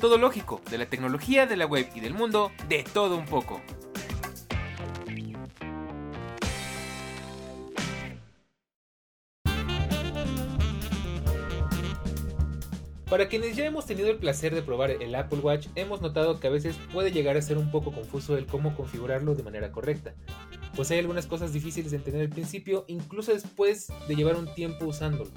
Todo lógico, de la tecnología, de la web y del mundo, de todo un poco. Para quienes ya hemos tenido el placer de probar el Apple Watch, hemos notado que a veces puede llegar a ser un poco confuso el cómo configurarlo de manera correcta, pues hay algunas cosas difíciles de entender al principio, incluso después de llevar un tiempo usándolo.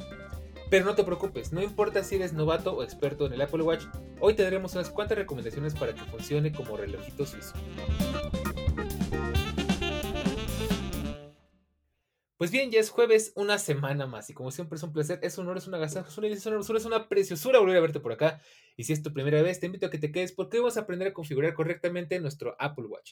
Pero no te preocupes, no importa si eres novato o experto en el Apple Watch, hoy te daremos unas cuantas recomendaciones para que funcione como relojito suizo. Pues bien, ya es jueves, una semana más, y como siempre es un placer, es un honor, es una agasajo, es una es es una preciosura volver a verte por acá. Y si es tu primera vez, te invito a que te quedes porque hoy vamos a aprender a configurar correctamente nuestro Apple Watch.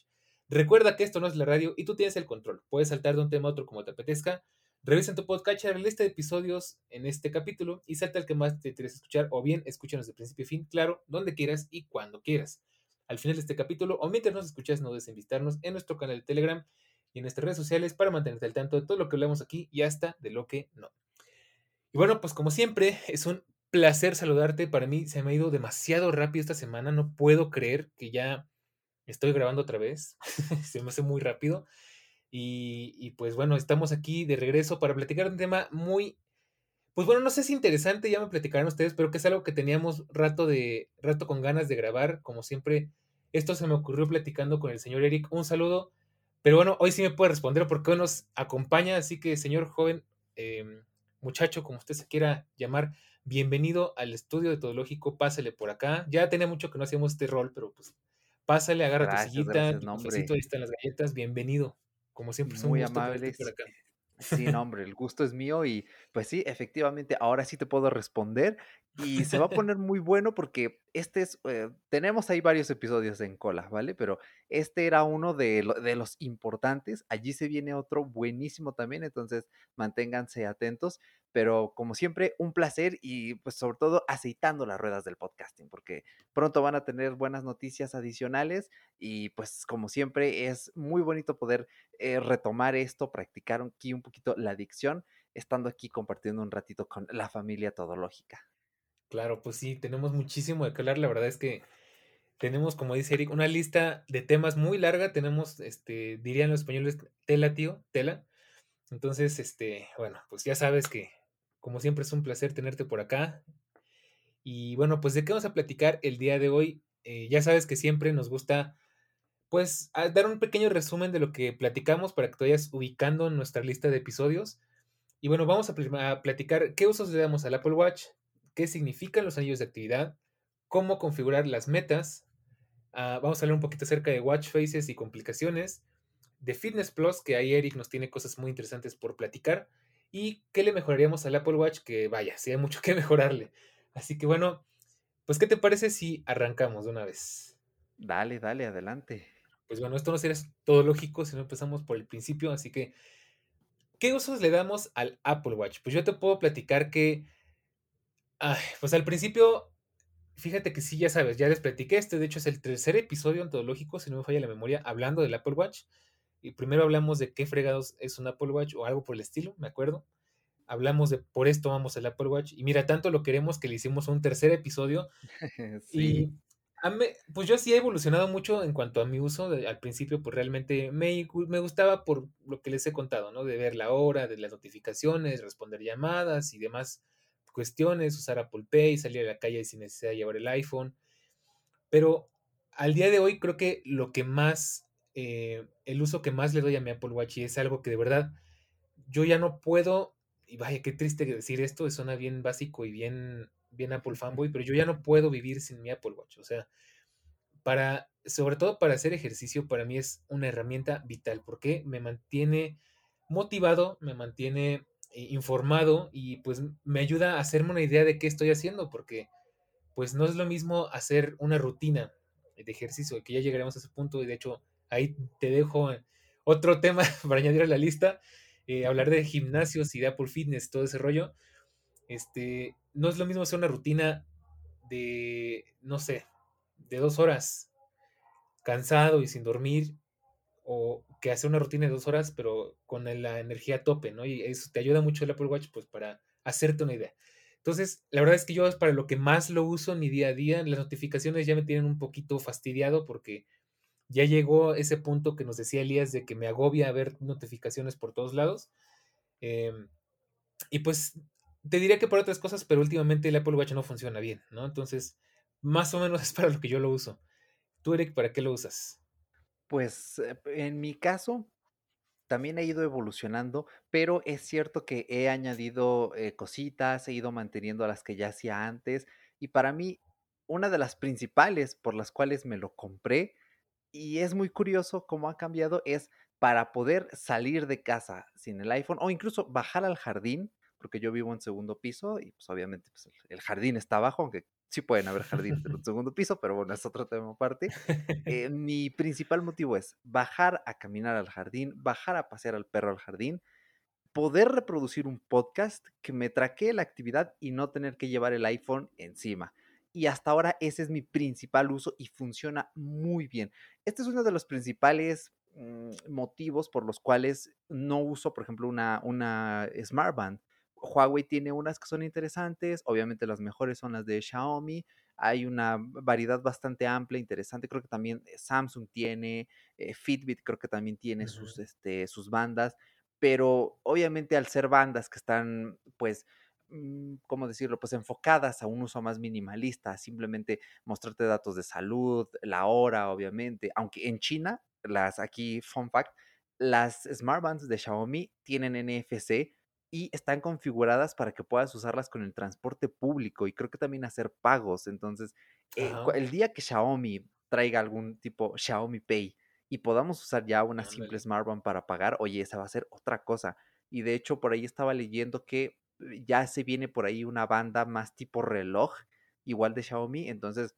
Recuerda que esto no es la radio y tú tienes el control. Puedes saltar de un tema a otro como te apetezca. Revisa en tu podcast la lista de episodios en este capítulo y salta al que más te interesa escuchar o bien escúchanos de principio a fin, claro, donde quieras y cuando quieras. Al final de este capítulo o mientras nos escuchas, no visitarnos en nuestro canal de Telegram y en nuestras redes sociales para mantenerte al tanto de todo lo que hablamos aquí y hasta de lo que no. Y bueno, pues como siempre, es un placer saludarte. Para mí se me ha ido demasiado rápido esta semana. No puedo creer que ya estoy grabando otra vez. se me hace muy rápido. Y, pues bueno, estamos aquí de regreso para platicar un tema muy, pues bueno, no sé si interesante, ya me platicarán ustedes, pero que es algo que teníamos rato de, rato con ganas de grabar, como siempre. Esto se me ocurrió platicando con el señor Eric. Un saludo. Pero bueno, hoy sí me puede responder porque hoy nos acompaña, así que señor joven, em, muchacho, como usted se quiera llamar, bienvenido al estudio de Todológico, pásale por acá. Ya tenía mucho que no hacíamos este rol, pero pues pásale, agarra tu sillita, tu ahí están las galletas, bienvenido. Como siempre, son muy amables. Por acá. Sí, no, hombre, el gusto es mío y pues sí, efectivamente, ahora sí te puedo responder y se va a poner muy bueno porque este es, eh, tenemos ahí varios episodios en cola, ¿vale? Pero este era uno de, de, los importantes, allí se viene otro buenísimo también, entonces manténganse atentos, pero como siempre, un placer y pues sobre todo aceitando las ruedas del podcasting, porque pronto van a tener buenas noticias adicionales y pues como siempre es muy bonito poder eh, retomar esto, practicar aquí un poquito la adicción, estando aquí compartiendo un ratito con la familia todológica. Claro, pues sí, tenemos muchísimo de que hablar. La verdad es que tenemos, como dice Eric, una lista de temas muy larga. Tenemos, este, dirían los españoles, tela, tío, tela. Entonces, este, bueno, pues ya sabes que, como siempre, es un placer tenerte por acá. Y bueno, pues de qué vamos a platicar el día de hoy. Eh, ya sabes que siempre nos gusta, pues, dar un pequeño resumen de lo que platicamos para que te vayas ubicando en nuestra lista de episodios. Y bueno, vamos a, a platicar qué usos le damos al Apple Watch, qué significan los anillos de actividad, cómo configurar las metas. Ah, vamos a hablar un poquito acerca de watch faces y complicaciones, de Fitness Plus, que ahí Eric nos tiene cosas muy interesantes por platicar, y qué le mejoraríamos al Apple Watch, que vaya, sí hay mucho que mejorarle. Así que bueno, pues ¿qué te parece si arrancamos de una vez? Dale, dale, adelante. Pues bueno, esto no sería todo lógico si no empezamos por el principio, así que, ¿qué usos le damos al Apple Watch? Pues yo te puedo platicar que pues al principio, fíjate que sí, ya sabes, ya les platiqué. Este, de hecho, es el tercer episodio antológico, si no me falla la memoria, hablando del Apple Watch. Y primero hablamos de qué fregados es un Apple Watch o algo por el estilo, me acuerdo. Hablamos de por esto vamos al Apple Watch. Y mira, tanto lo queremos que le hicimos un tercer episodio. sí. Y pues yo sí he evolucionado mucho en cuanto a mi uso. al principio, pues realmente me, me, gustaba por lo que les he contado, ¿no? De ver la hora, de las notificaciones, responder llamadas y demás cuestiones, usar Apple Pay, salir a la calle sin necesidad de llevar el iPhone. Pero al día de hoy creo que lo que más, eh, el uso que más le doy a mi Apple Watch y es algo que de verdad yo ya no puedo, y vaya, qué triste decir esto, suena bien básico y bien, bien Apple fanboy, pero yo ya no puedo vivir sin mi Apple Watch. O sea, para, sobre todo para hacer ejercicio, para mí es una herramienta vital porque me mantiene motivado, me mantiene informado y pues me ayuda a hacerme una idea de qué estoy haciendo, porque pues no es lo mismo hacer una rutina de ejercicio, que ya llegaremos a ese punto y de hecho ahí te dejo otro tema para añadir a la lista, eh, hablar de gimnasios y de Apple Fitness, todo ese rollo. Este, no es lo mismo hacer una rutina de, no sé, de dos horas, cansado y sin dormir, o que hacer una rutina de dos horas, pero con la energía a tope, ¿no? Y eso te ayuda mucho el Apple Watch, pues, para hacerte una idea. Entonces, la verdad es que yo es para lo que más lo uso en mi día a día. Las notificaciones ya me tienen un poquito fastidiado porque ya llegó ese punto que nos decía Elías de que me agobia ver notificaciones por todos lados. Em, y pues te diría que por otras cosas, pero últimamente el Apple Watch no funciona bien, ¿no? Entonces, más o menos es para lo que yo lo uso. ¿Tú, Eric, para qué lo usas? Pues eh, en mi caso, también he ido evolucionando, pero es cierto que he añadido eh, cositas, he ido manteniendo las que ya hacía antes. Y para mí, una de las principales por las cuales me lo compré, y es muy curioso cómo ha cambiado, es para poder salir de casa sin el iPhone o incluso bajar al jardín porque yo vivo en segundo piso y pues obviamente pues, el, jardín está abajo, aunque sí pueden haber jardines en un segundo piso, pero bueno, es otro tema aparte. Eh, mi principal motivo es bajar a caminar al jardín, bajar a pasear al perro al jardín, poder reproducir un podcast que me traquee la actividad y no tener que llevar el iPhone encima. Y hasta ahora ese es mi principal uso y funciona muy bien. Este es uno de los principales mm, motivos por los cuales no uso, por ejemplo, una, una Smart Band. Huawei tiene unas que son interesantes, obviamente las mejores son las de Xiaomi, hay una variedad bastante amplia, interesante, creo que también eh, Samsung tiene, eh, Fitbit creo que también tiene sus, este, sus bandas, pero obviamente al ser bandas que están pues mm, ¿cómo decirlo? Pues enfocadas a un uso más minimalista, simplemente mostrarte datos de salud, la hora, obviamente, aunque en China, las aquí, fun fact, las smartbands de Xiaomi tienen NFC, y están configuradas para que puedas usarlas con el transporte público y creo que también hacer pagos. Entonces, eh, el día que Xiaomi traiga algún tipo Xiaomi Pay y podamos usar ya una simple smartphone para pagar, oye, esa va a ser otra cosa. Y de hecho, por ahí estaba leyendo que eh, ya se viene por ahí una banda más tipo reloj, igual de Xiaomi. Entonces,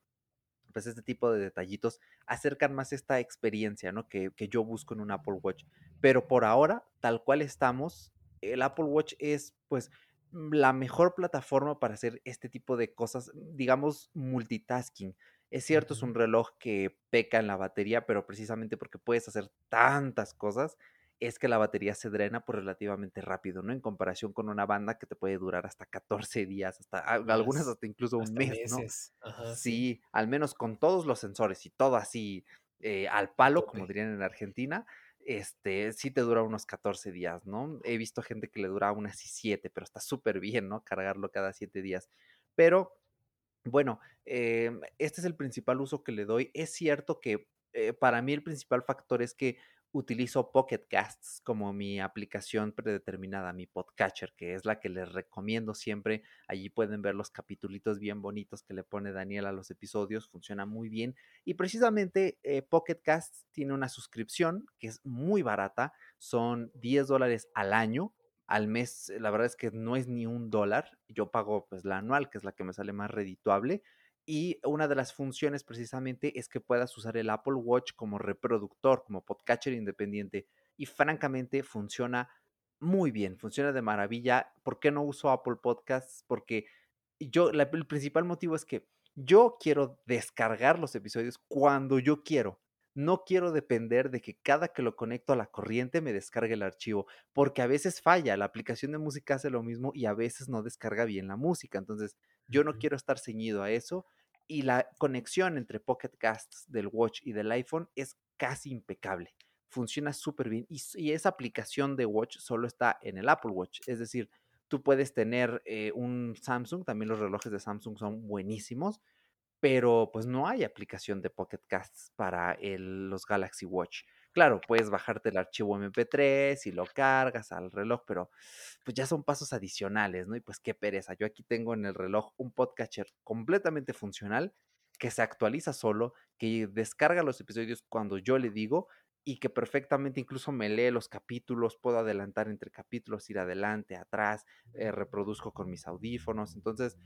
pues este tipo de detallitos acercan más esta experiencia, ¿no? Que, que yo busco en un Apple Watch. Pero por ahora, tal cual estamos, el Apple Watch es pues la mejor plataforma para hacer este tipo de cosas, digamos, multitasking. Es cierto, es un reloj que peca en la batería, pero precisamente porque puedes hacer tantas cosas, es que la batería se drena por relativamente rápido, ¿no? En comparación con una banda que te puede durar hasta 14 días, hasta algunas hasta incluso un mes, ¿no? sí, al menos con todos los sensores y todo así eh, al palo, como dirían en Argentina, este, sí te dura unos 14 días, ¿no? He visto gente que le dura unas 7, pero está súper bien, ¿no? Cargarlo cada 7 días. Pero, bueno, em, este es el principal uso que le doy. Es cierto que eh, para mí el principal factor es que utilizo Pocket Casts como mi aplicación predeterminada, mi podcatcher, que es la que les recomiendo siempre. Allí pueden ver los capitulitos bien bonitos que le pone Daniel a los episodios, funciona muy bien. Y precisamente eh, Pocket Casts tiene una suscripción que es muy barata, son 10 dólares al año. Al mes, la verdad es que no es ni un dólar. Yo pago pues la anual, que es la que me sale más redituable y una de las funciones precisamente es que puedas usar el Apple Watch como reproductor, como podcatcher independiente. Y francamente funciona muy bien, funciona de maravilla. ¿Por qué no uso Apple Podcasts? Porque yo, el principal motivo es que yo quiero descargar los episodios cuando yo quiero. No quiero depender de que cada que lo conecto a la corriente me descargue el archivo, porque a veces falla, la aplicación de música hace lo mismo y a veces no descarga bien la música. Entonces, yo no quiero estar ceñido a eso y la conexión entre Pocket Casts del Watch y del iPhone es casi impecable. Funciona súper bien y, esa aplicación de Watch solo está en el Apple Watch. Es decir, tú puedes tener eh, un Samsung, también los relojes de Samsung son buenísimos, pero pues no hay aplicación de Pocket Casts para los Galaxy Watch. Claro, puedes bajarte el archivo MP3 y lo cargas al reloj, pero pues ya son pasos adicionales, ¿no? Y pues qué pereza. Yo aquí tengo en el reloj un podcatcher completamente funcional que se actualiza solo, que descarga los episodios cuando yo le digo y que perfectamente incluso me lee los capítulos, puedo adelantar entre capítulos, ir adelante, atrás, eh, reproduzco con mis audífonos. Entonces,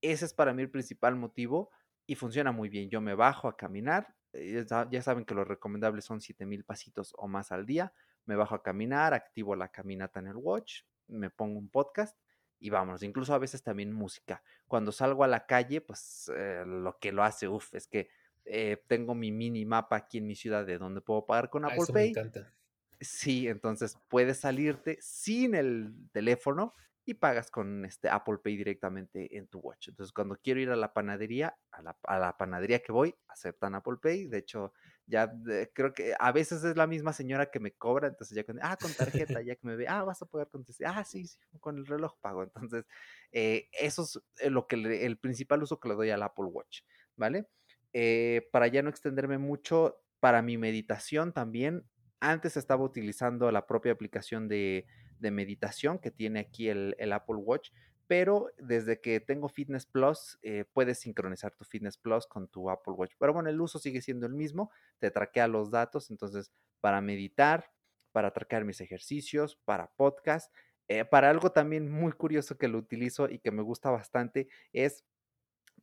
ese es para mí el principal motivo y funciona muy bien. Yo me bajo a caminar, ya saben que lo recomendable son 7000 pasitos o más al día. Me bajo a caminar, activo la caminata en el watch, me pongo un podcast y vámonos. Incluso a veces también música. Cuando salgo a la calle, pues eh, lo que lo hace, uff, es que eh, tengo mi mini mapa aquí en mi ciudad de donde puedo pagar con ah, Apple Pay. Me encanta. Sí, entonces puedes salirte sin el teléfono y pagas con este Apple Pay directamente en tu watch. Entonces, cuando quiero ir a la panadería, a la, panadería que voy, aceptan Apple Pay. De hecho, ya creo que a veces es la misma señora que me cobra, entonces ya con, ah, con tarjeta, ya que me ve, ah, vas a pagar con ah, sí, sí, con el reloj pago. Entonces, eh, eso es eh, lo que el principal uso que le doy al Apple Watch, ¿vale? Eh, para ya no extenderme mucho, para mi meditación también, antes estaba utilizando la propia aplicación de de meditación que tiene aquí el, Apple Watch, pero desde que tengo Fitness Plus, eh, puedes sincronizar tu Fitness Plus con tu Apple Watch. Pero bueno, el uso sigue siendo el mismo, te traquea los datos, entonces para meditar, para traquear mis ejercicios, para podcast, eh, para algo también muy curioso que lo utilizo y que me gusta bastante es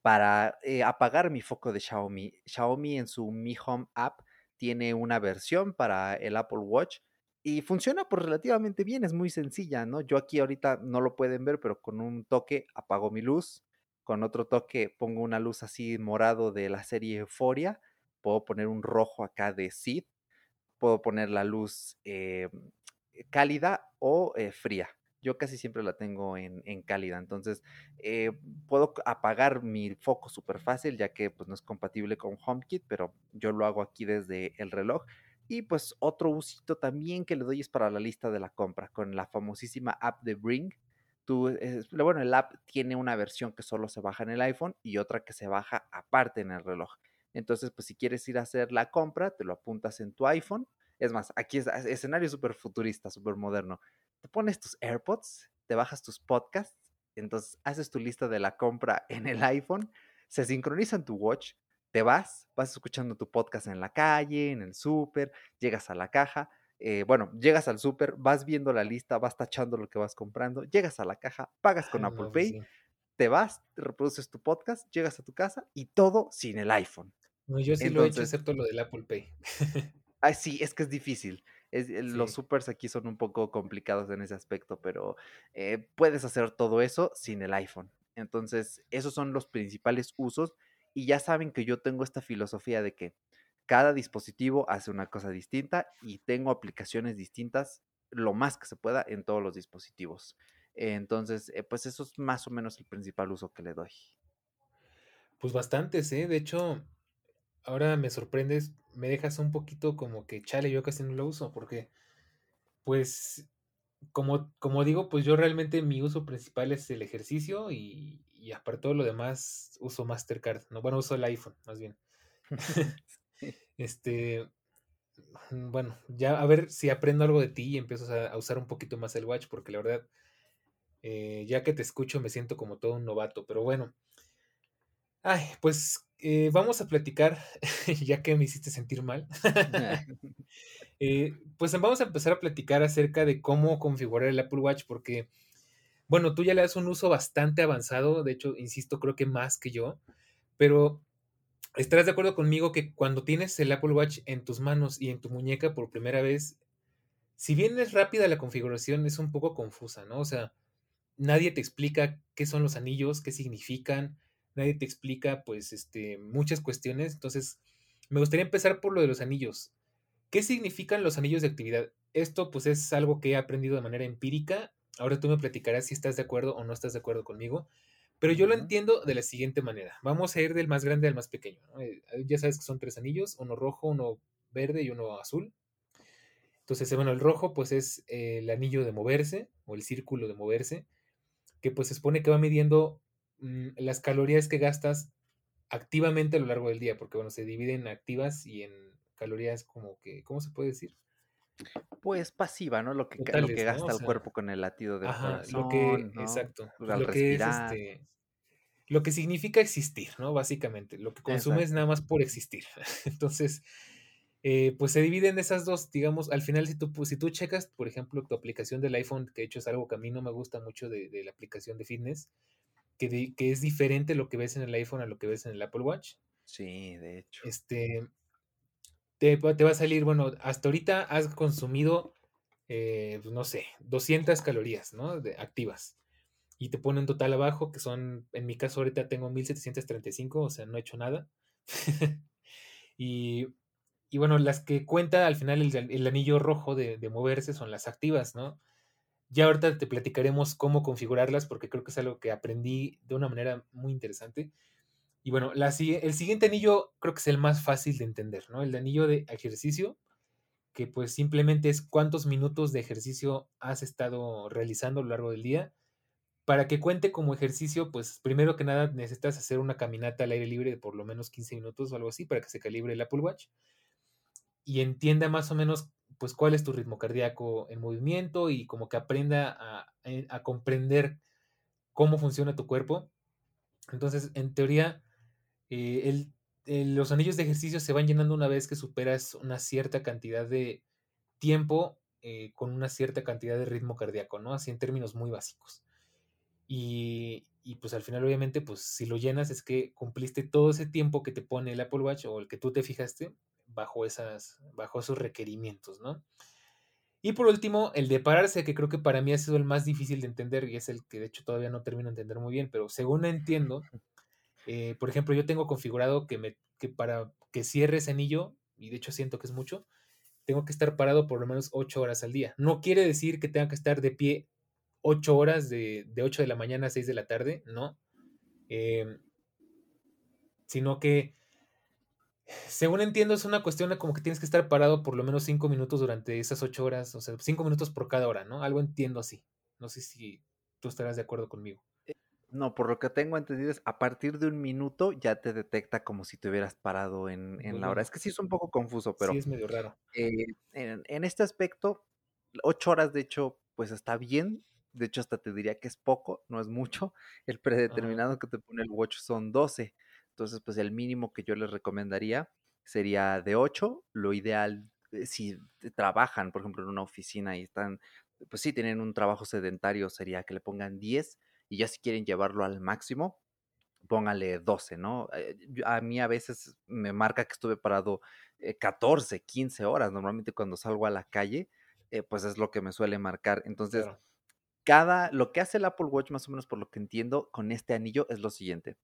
para eh, apagar mi foco de Xiaomi. Xiaomi en su Mi Home app tiene una versión para el Apple Watch y funciona por relativamente bien, es muy sencilla, ¿no? Yo aquí ahorita no lo pueden ver, pero con un toque apago mi luz, con otro toque pongo una luz así morado de la serie Euphoria, puedo poner un rojo acá de Sid, puedo poner la luz eh, cálida o eh, fría. Yo casi siempre la tengo en, cálida, entonces eh, puedo apagar mi foco súper fácil, ya que pues, no es compatible con HomeKit, pero yo lo hago aquí desde el reloj y pues otro usito también que le doy es para la lista de la compra con la famosísima app de Bring. Tú, bueno, el app tiene una versión que solo se baja en el iPhone y otra que se baja aparte en el reloj. Entonces, pues si quieres ir a hacer la compra, te lo apuntas en tu iPhone. Es más, aquí es escenario súper futurista, súper moderno. Te pones tus AirPods, te bajas tus podcasts, entonces haces tu lista de la compra en el iPhone, se sincroniza en tu watch, te vas, vas escuchando tu podcast en la calle, en el súper, llegas a la caja, eh, bueno, llegas al súper, vas viendo la lista, vas tachando lo que vas comprando, llegas a la caja, pagas con Apple pues Pay, te vas, te reproduces tu podcast, llegas a tu casa y todo sin el iPhone. No, yo sí lo he hecho, excepto lo del Apple Pay. ay, sí, es que es difícil. Los supers aquí son un poco complicados en ese aspecto, pero eh, puedes hacer todo eso sin el iPhone. Entonces, esos son los principales usos y ya saben que yo tengo esta filosofía de que cada dispositivo hace una cosa distinta y tengo aplicaciones distintas lo más que se pueda en todos los dispositivos. Entonces, eh, pues eso es más o menos el principal uso que le doy. Pues bastantes, ¿eh? De hecho, ahora me sorprendes, me dejas un poquito como que chale, yo casi no lo uso, porque, pues, como, como digo, pues yo realmente mi uso principal es el ejercicio y, y aparte todo lo demás uso Mastercard, no, bueno, uso el iPhone, más bien. este, mm, bueno, ya a ver si aprendo algo de ti y empiezo a, usar un poquito más el watch, porque la verdad, eh, ya que te escucho me siento como todo un novato, pero bueno. Ay, pues eh, vamos a platicar, ya que me hiciste sentir mal. Eh, pues vamos a empezar a platicar acerca de cómo configurar el Apple Watch, porque bueno, tú ya le das un uso bastante avanzado, de hecho, insisto, creo que más que yo, pero estarás de acuerdo conmigo que cuando tienes el Apple Watch en tus manos y en tu muñeca por primera vez, si bien es rápida la configuración, es un poco confusa, ¿no? O sea, nadie te explica qué son los anillos, qué significan, nadie te explica, pues, este, muchas cuestiones. Entonces, me gustaría empezar por lo de los anillos. ¿Qué significan los anillos de actividad? Esto, pues, es algo que he aprendido de manera empírica Ahora tú me platicarás si estás de acuerdo o no estás de acuerdo conmigo. Pero yo lo entiendo de la siguiente manera. Vamos a ir del más grande al más pequeño. Eh, ya sabes que son tres anillos, uno rojo, uno verde y uno azul. Entonces, bueno, el rojo pues es el anillo de moverse o el círculo de moverse, que pues se supone que va midiendo mm, las calorías que gastas activamente a lo largo del día, porque bueno, se divide en activas y en calorías como que, ¿cómo se puede decir? Pues pasiva, ¿no? Lo que, lo que gasta el cuerpo con el latido del corazón. Lo que, Exacto. lo que es este, lo que significa existir, ¿no? Básicamente. Lo que consumes nada más por existir. Entonces, eh, pues se dividen esas dos, digamos, al final si tú, pues, si tú checas, por ejemplo, tu aplicación del iPhone, que de hecho es algo que a mí no me gusta mucho de, de la aplicación de fitness, que, que, es diferente lo que ves en el iPhone a lo que ves en el Apple Watch. Sí, de hecho. Este, te, te va a salir, bueno, hasta ahorita has consumido, eh, pues, no sé, 200 calorías, ¿no? De, activas. Y te pone un total abajo, que son, en mi caso ahorita tengo 1735, o sea, no he hecho nada. y, y, bueno, las que cuenta al final el, el anillo rojo de, de, moverse son las activas, ¿no? Ya ahorita te platicaremos cómo configurarlas porque creo que es algo que aprendí de una manera muy interesante. Y bueno, la, el siguiente anillo creo que es el más fácil de entender, ¿no? El anillo de ejercicio, que pues simplemente es cuántos minutos de ejercicio has estado realizando a lo largo del día. Para que cuente como ejercicio, pues primero que nada necesitas hacer una caminata al aire libre de por lo menos 15 minutos o algo así para que se calibre el Apple Watch y entienda más o menos pues cuál es tu ritmo cardíaco en movimiento y como que aprenda a, eh, a comprender cómo funciona tu cuerpo. Entonces, en teoría, eh, el, el, los anillos de ejercicio se van llenando una vez que superas una cierta cantidad de tiempo eh, con una cierta cantidad de ritmo cardíaco, ¿no? Así en términos muy básicos. Y, y, pues al final, obviamente, pues si lo llenas es que cumpliste todo ese tiempo que te pone el Apple Watch o el que tú te fijaste bajo, esas, bajo esos requerimientos, ¿no? Y por último, el de pararse, que creo que para mí ha sido el más difícil de entender y es el que de hecho todavía no termino de entender muy bien, pero según entiendo, eh, por ejemplo, yo tengo configurado que, para que cierre ese anillo, y de hecho siento que es mucho, tengo que estar parado por lo menos 8 horas al día. No quiere decir que tenga que estar de pie 8 horas de, de 8 de la mañana a 6 de la tarde, no. Eh, sino que según entiendo, es una cuestión como que tienes que estar parado por lo menos cinco minutos durante esas ocho horas, o sea, cinco minutos por cada hora, ¿no? Algo entiendo así. No sé si tú estarás de acuerdo conmigo. No, por lo que tengo entendido es a partir de un minuto ya te detecta como si te hubieras parado en, en la hora. Es que sí es un poco confuso, pero. Sí, es medio raro. Eh, en, en, este aspecto, ocho horas, de hecho, pues está bien. De hecho, hasta te diría que es poco, no es mucho. El predeterminado que te pone el watch son 12. Entonces, pues el mínimo que yo les recomendaría sería de 8. Lo ideal, eh, si trabajan, por ejemplo, en una oficina y están, pues sí, tienen un trabajo sedentario, sería que le pongan 10 y ya si quieren llevarlo al máximo, póngale 12, ¿no? Eh, a mí a veces me marca que estuve parado 14, eh, 15 horas. Normalmente cuando salgo a la calle, pues es lo que me suele marcar. Entonces, cada, lo que hace el Apple Watch, más o menos por lo que entiendo, con este anillo es lo siguiente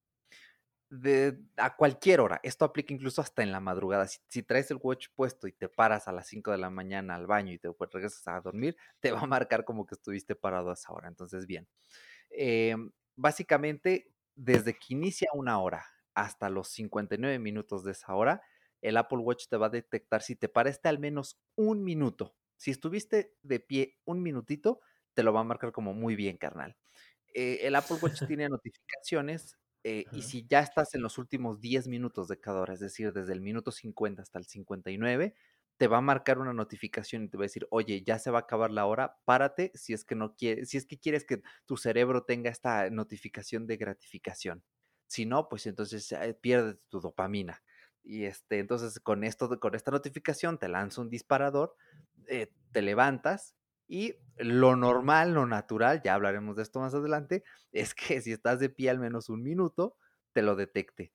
de, a cualquier hora. Esto aplica incluso hasta en la madrugada. Si, traes el watch puesto y te paras a las 5 de la mañana al baño y te regresas a dormir, te va a marcar como que estuviste parado a esa hora. Entonces, bien. Eh, básicamente, desde que inicia una hora hasta los 59 minutos de esa hora, el Apple Watch te va a detectar si te paraste al menos un minuto. Si estuviste de pie un minutito, te lo va a marcar como muy bien, carnal. Eh, el Apple Watch tiene notificaciones eh, y si ya estás en los últimos 10 minutos de cada hora, es decir, desde el minuto 50 hasta el 59, te va a marcar una notificación y te va a decir, oye, ya se va a acabar la hora, párate si es que no quieres, si es que quieres que tu cerebro tenga esta notificación de gratificación. Si no, pues entonces eh, pierdes tu dopamina. Y este, entonces con esto, con esta notificación te lanza un disparador, eh, te levantas y lo normal, lo natural, ya hablaremos de esto más adelante, es que si estás de pie al menos un minuto, te lo detecte.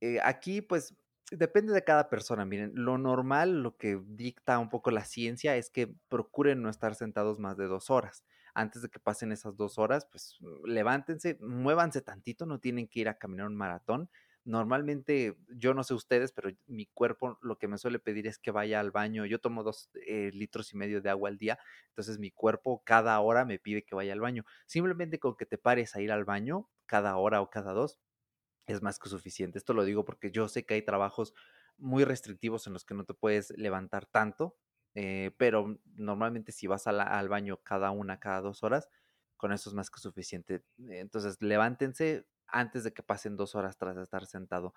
Eh, aquí, pues, depende de cada persona. Miren, lo normal, lo que dicta un poco la ciencia es que procuren no estar sentados más de dos horas. Antes de que pasen esas dos horas, pues levántense, muévanse tantito, no tienen que ir a caminar un maratón, normalmente, yo no sé ustedes, pero mi cuerpo lo que me suele pedir es que vaya al baño. Yo tomo dos eh, litros y medio de agua al día, entonces mi cuerpo cada hora me pide que vaya al baño. Simplemente con que te pares a ir al baño cada hora o cada dos es más que suficiente. Esto lo digo porque yo sé que hay trabajos muy restrictivos en los que no te puedes levantar tanto, eh, pero normalmente si vas al baño cada una, cada dos horas, con eso es más que suficiente. Entonces, levántense, antes de que pasen dos horas tras estar sentado.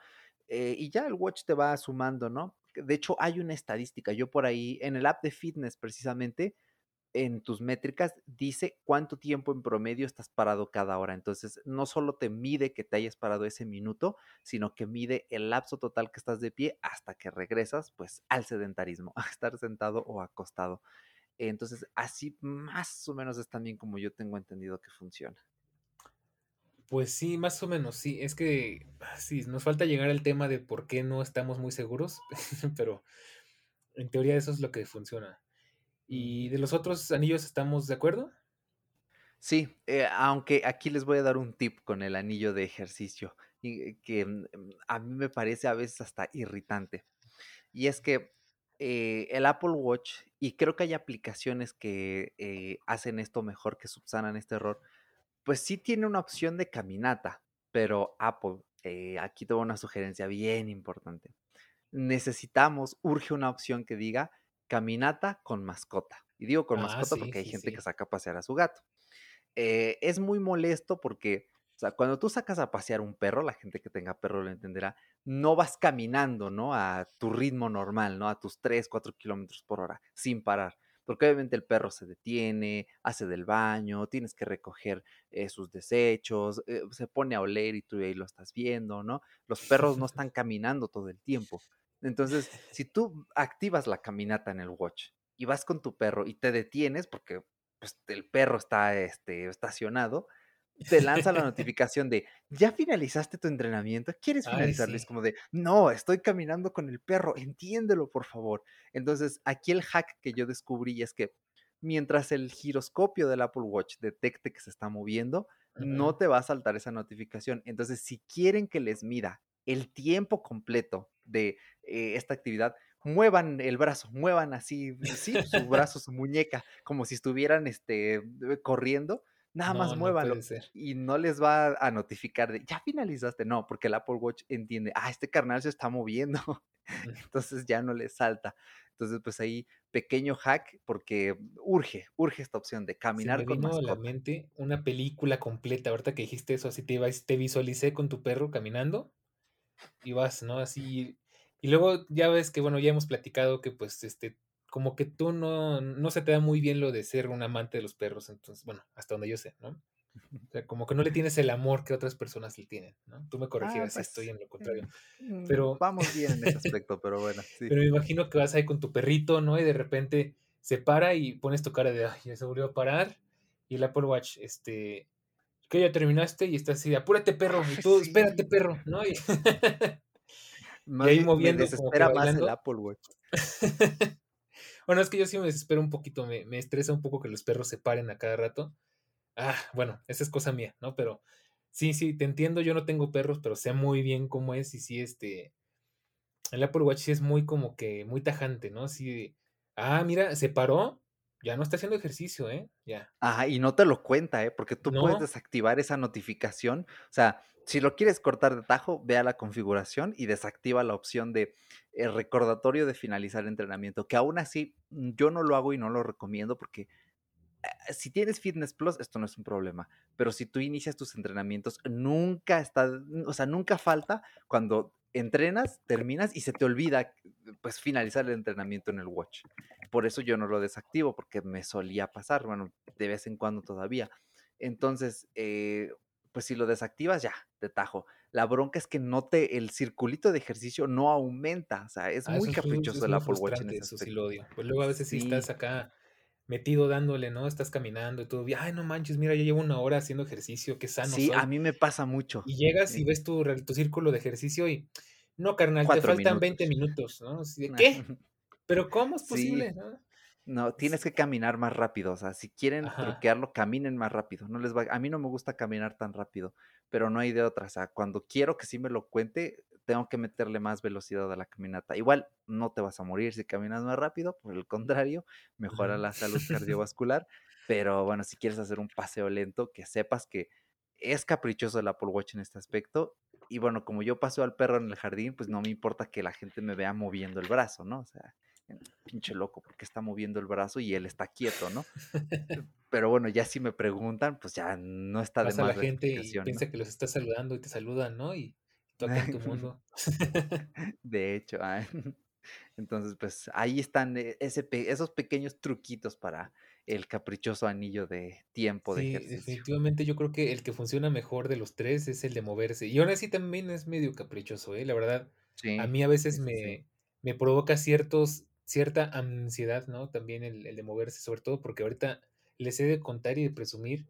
Eh, y ya el watch te va sumando, ¿no? De hecho, hay una estadística. Yo por ahí, en el app de fitness precisamente, en tus métricas, dice cuánto tiempo en promedio estás parado cada hora. Entonces, no solo te mide que te hayas parado ese minuto, sino que mide el lapso total que estás de pie hasta que regresas, pues, al sedentarismo, a estar sentado o acostado. Entonces, así más o menos es también como yo tengo entendido que funciona. Pues sí, más o menos, sí. Es que sí, nos falta llegar al tema de por qué no estamos muy seguros, pero en teoría eso es lo que funciona. ¿Y de los otros anillos estamos de acuerdo? Sí, eh, aunque aquí les voy a dar un tip con el anillo de ejercicio, y que mm, a mí me parece a veces hasta irritante. Y es que eh, el Apple Watch, y creo que hay aplicaciones que eh, hacen esto mejor, que subsanan este error, pues sí tiene una opción de caminata, pero Apple, eh, aquí tengo una sugerencia bien importante. Necesitamos, urge una opción que diga caminata con mascota. Y digo con Ah, mascota sí, porque hay sí, gente que saca a pasear a su gato. Eh, es muy molesto porque, o sea, cuando tú sacas a pasear un perro, la gente que tenga perro lo entenderá, no vas caminando, ¿no? A tu ritmo normal, ¿no? A tus 3, 4 kilómetros por hora, sin parar. Porque obviamente el perro se detiene, hace del baño, tienes que recoger eh, sus desechos, eh, se pone a oler y tú ahí lo estás viendo, ¿no? Los perros no están caminando todo el tiempo. Entonces, si tú activas la caminata en el watch y vas con tu perro y te detienes, porque pues, el perro está este, estacionado, te lanza la notificación de, ¿ya finalizaste tu entrenamiento? ¿Quieres finalizarlo? Es sí. como de, no, estoy caminando con el perro, entiéndelo, por favor. Entonces, aquí el hack que yo descubrí es que mientras el giroscopio del Apple Watch detecte que se está moviendo, no te va a saltar esa notificación. Entonces, si quieren que les mida el tiempo completo de eh, esta actividad, muevan el brazo, muevan así, sí, su brazo, su muñeca, como si estuvieran este, corriendo, nada más No, no puede muévanlo ser. y no les va a notificar de, ya finalizaste, no, porque el Apple Watch entiende, ah, este carnal se está moviendo, entonces ya no le salta. Entonces, pues ahí, pequeño hack, porque urge, urge esta opción de Se caminar me con vino a la mente una película completa. Ahorita que dijiste eso, así te, te visualicé con tu perro caminando y vas, ¿no? Así. Y luego ya ves que, bueno, ya hemos platicado que, pues, este, como que tú no, no se te da muy bien lo de ser un amante de los perros. Entonces, bueno, hasta donde yo sé, ¿no? O sea, como que no le tienes el amor que otras personas le tienen, ¿no? Tú me Ah, corregirás si estoy pues, en lo contrario. mm, Pero vamos bien en ese aspecto, pero bueno, sí. Pero me imagino que vas ahí con tu perrito, ¿no? Y de repente se para y pones tu cara de, ay, ya se volvió a parar. Y el Apple Watch, este, que ya terminaste y estás así, apúrate perro, y Ay, tú, espérate sí. perro, ¿no? Y, y ahí me moviendo, como que desespera más el. Apple Watch. Bueno, es que yo sí me desespero un poquito, me, me estresa un poco que los perros se paren a cada rato. Ah, bueno, esa es cosa mía, ¿no? Pero sí, sí, te entiendo, yo no tengo perros, pero sé muy bien cómo es y sí, este, El Apple Watch sí es muy como que muy tajante, ¿no? De, ah, mira, se paró, ya no está haciendo ejercicio, ¿eh? Ya. Ajá, y no te lo cuenta, ¿eh? Porque tú puedes desactivar esa notificación. O sea, si lo quieres cortar de tajo, ve a la configuración y desactiva la opción de el recordatorio de finalizar el entrenamiento, que aún así mm, yo no lo hago y no lo recomiendo porque eh, si tienes Fitness Plus, esto no es un problema, pero si tú inicias tus entrenamientos, nunca está, o sea, nunca falta cuando entrenas, terminas y se te olvida pues finalizar el entrenamiento en el watch. Por eso yo no lo desactivo porque me solía pasar, bueno, de vez en cuando todavía. Entonces, eh, pues si lo desactivas ya, de tajo. La bronca es que no te, el circulito de ejercicio no aumenta, o sea, es ah, muy eso es caprichoso es el Apple Watch en ese eso sí lo odio. Pues luego a veces sí estás acá metido dándole, ¿no? Estás caminando y todo, y, ay, no manches, mira, ya llevo una hora haciendo ejercicio, qué sano sí, a soy. mí me pasa mucho. Y llegas y Eh, ves tu, tu círculo de ejercicio y, no, carnal, te 4 faltan 20 minutos. minutos, ¿no? Así de, ¿qué? ¿Pero cómo es posible? Sí, ¿no? no, tienes Es- que caminar más rápido, o sea, si quieren Ajá. truquearlo, caminen más rápido, no les va a mí no me gusta caminar tan rápido, pero no hay de otra, o sea, cuando quiero que sí me lo cuente, tengo que meterle más velocidad a la caminata. Igual no te vas a morir si caminas más rápido, por el contrario, mejora la salud cardiovascular, pero bueno, si quieres hacer un paseo lento, que sepas que es caprichoso el Apple Watch en este aspecto. Y bueno, como yo paso al perro en el jardín, pues no me importa que la gente me vea moviendo el brazo, ¿no? O sea, pinche loco, porque está moviendo el brazo y él está quieto, ¿no? Pero bueno, ya si me preguntan, pues ya no está Pasa la más la gente y piensa que los estás saludando y te saludan, ¿no? Y tú acá en tu mundo. De hecho, ah, entonces pues ahí están eh, ese esos pequeños truquitos para el caprichoso anillo de tiempo de Sí, ejercicio. definitivamente yo creo que el que funciona mejor de los 3 es el de moverse. Y aún así también es medio caprichoso, ¿eh? La verdad, a Sí, mí a sí, veces sí, sí. me me provoca ciertos cierta ansiedad, ¿no? También el el de moverse, sobre todo porque ahorita les he de contar y de presumir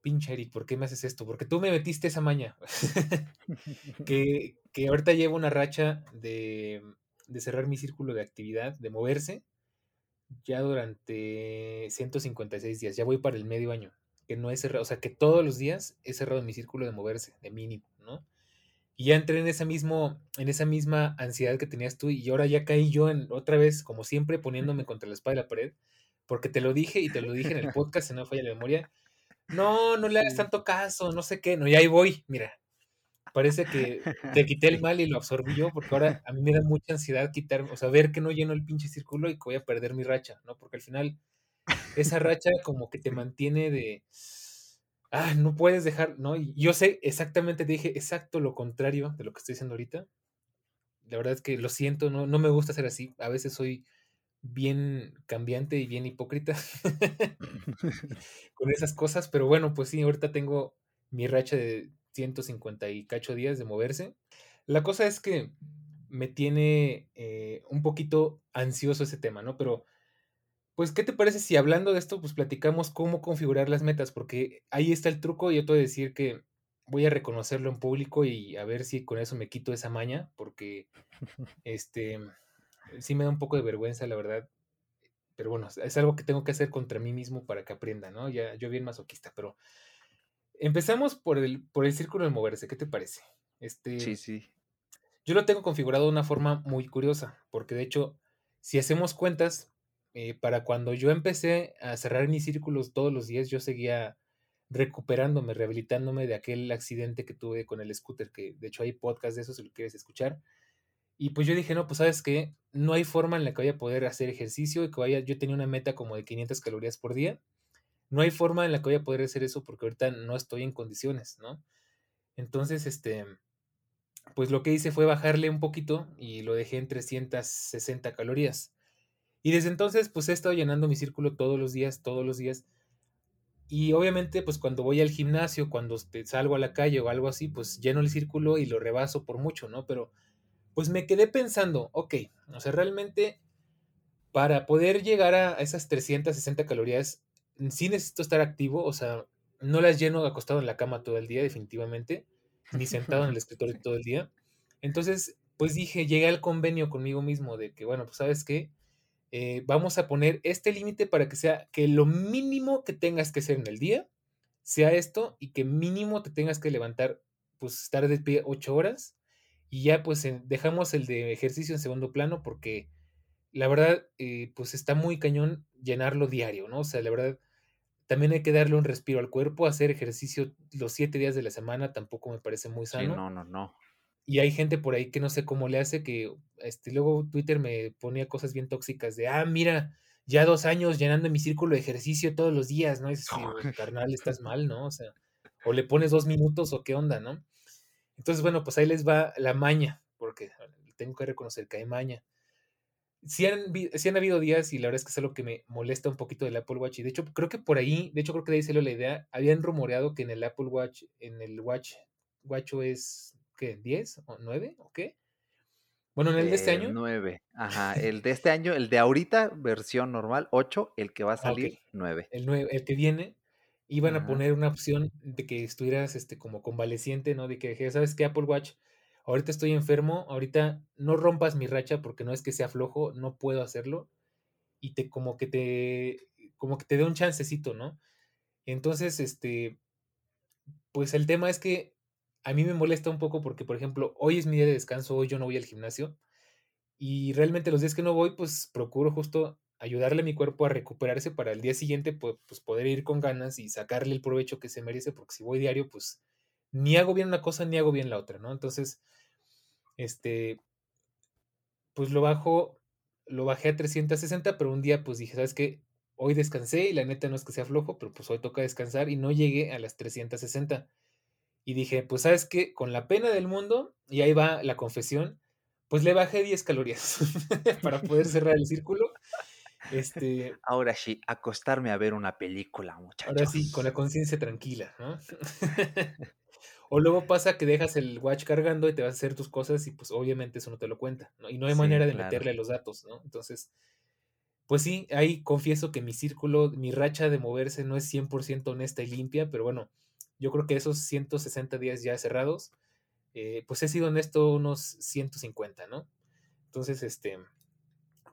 pinche Eric, ¿por qué me haces esto? Porque tú me metiste esa maña. que, que ahorita llevo una racha de, de cerrar mi círculo de actividad, de moverse, ya durante 156 días, ya voy para el medio año, que no he cerrado, o sea, que todos los días he cerrado mi círculo de moverse, de mínimo, ¿no? Y ya entré en esa, mismo, en esa misma ansiedad que tenías tú y ahora ya caí yo en, otra vez, como siempre, poniéndome contra la espalda de la pared, porque te lo dije y te lo dije en el podcast, si no falla la memoria. No, no le hagas tanto caso, no sé qué, no, y ahí voy, mira, parece que te quité el mal y lo absorbí yo, porque ahora a mí me da mucha ansiedad quitar, o sea, ver que no lleno el pinche círculo y que voy a perder mi racha, ¿no? Porque al final esa racha como que te mantiene de, ah, no puedes dejar, ¿no? Y yo sé exactamente, te dije exacto lo contrario de lo que estoy diciendo ahorita. La verdad es que lo siento, no, no me gusta ser así. A veces soy bien cambiante y bien hipócrita con esas cosas, pero bueno, pues sí, ahorita tengo mi racha de 150 y cacho días de moverse. La cosa es que me tiene eh, un poquito ansioso ese tema, ¿no? Pero, pues, ¿qué te parece si hablando de esto, pues platicamos cómo configurar las metas? Porque ahí está el truco y yo te voy a decir que voy a reconocerlo en público y a ver si con eso me quito esa maña, porque, este, sí me da un poco de vergüenza, la verdad. Pero bueno, es algo que tengo que hacer contra mí mismo para que aprenda, ¿no? Ya, yo bien masoquista, pero Empezamos por el, por el círculo de moverse, ¿qué te parece? Este, sí, sí. Yo lo tengo configurado de una forma muy curiosa, porque de hecho, si hacemos cuentas, eh, para cuando yo empecé a cerrar mis círculos todos los días, yo seguía recuperándome, rehabilitándome de aquel accidente que tuve con el scooter, que de hecho hay podcast de eso si lo quieres escuchar. Y pues yo dije, no, pues sabes que no hay forma en la que vaya a poder hacer ejercicio y que vaya, yo tenía una meta como de 500 calorías por día no hay forma en la que voy a poder hacer eso porque ahorita no estoy en condiciones, ¿no? Entonces, este, pues lo que hice fue bajarle un poquito y lo dejé en 360 calorías. Y desde entonces, pues he estado llenando mi círculo todos los días, todos los días. Y obviamente, pues cuando voy al gimnasio, cuando salgo a la calle o algo así, pues lleno el círculo y lo rebaso por mucho, ¿no? Pero pues me quedé pensando, ok, o sea, realmente para poder llegar a esas 360 calorías sí necesito estar activo, o sea, no las lleno acostado en la cama todo el día, definitivamente, ni sentado en el escritorio todo el día. Entonces, pues dije, llegué al convenio conmigo mismo de que, bueno, pues sabes qué, eh, vamos a poner este límite para que sea que lo mínimo que tengas que hacer en el día sea esto y que mínimo te tengas que levantar, pues estar de pie ocho horas y ya pues dejamos el de ejercicio en segundo plano porque la verdad, eh, pues está muy cañón llenarlo diario, ¿no? O sea, la verdad, también hay que darle un respiro al cuerpo, hacer ejercicio los siete días de la semana tampoco me parece muy sano. Sí, no, no, no. Y hay gente por ahí que no sé cómo le hace, que este, luego Twitter me ponía cosas bien tóxicas de, ah, mira, ya dos años llenando mi círculo de ejercicio todos los días, ¿no? Es decir, carnal, estás mal, ¿no? O sea, o le pones dos minutos o qué onda, ¿no? Entonces, bueno, pues ahí les va la maña, porque tengo que reconocer que hay maña sí han, han habido días y la verdad es que es algo que me molesta un poquito del Apple Watch. Y de hecho, creo que por ahí, de hecho, creo que de ahí salió la idea. Habían rumoreado que en el Apple Watch, en el Watch, Watch es, ¿qué? ¿10 o 9 o qué? Bueno, en el de este año. 9. Ajá, el de este año, el de ahorita, versión normal, 8, el que va a ah, salir, 9. El, 9, el que viene, iban a poner una opción de que estuvieras este, como convaleciente, ¿no? De que, ¿sabes qué? Apple Watch ahorita estoy enfermo, ahorita no rompas mi racha porque no es que sea flojo, no puedo hacerlo y te como que te como que te dé un chancecito, ¿no? Entonces, este pues el tema es que a mí me molesta un poco porque por ejemplo, hoy es mi día de descanso, hoy yo no voy al gimnasio y realmente los días que no voy, pues procuro justo ayudarle a mi cuerpo a recuperarse para el día siguiente pues, pues poder ir con ganas y sacarle el provecho que se merece porque si voy diario pues ni hago bien una cosa ni hago bien la otra, ¿no? Entonces, este, pues lo bajo, lo bajé a 360, pero un día pues dije, ¿sabes qué? Hoy descansé y la neta no es que sea flojo, pero pues hoy toca descansar y no llegué a las 360. Y dije, pues sabes qué, con la pena del mundo, y ahí va la confesión, pues le bajé 10 calorías para poder cerrar el círculo. Este, ahora sí, acostarme a ver una película, muchachos. Ahora sí, con la conciencia tranquila, ¿no? O luego pasa que dejas el watch cargando y te vas a hacer tus cosas y pues obviamente eso no te lo cuenta, ¿no? Y no hay manera de meterle los datos, ¿no? Entonces, pues sí, ahí confieso que mi círculo, mi racha de moverse no es 100% honesta y limpia, pero bueno, yo creo que esos 160 días ya cerrados, eh, pues he sido honesto unos 150, ¿no? Entonces, este,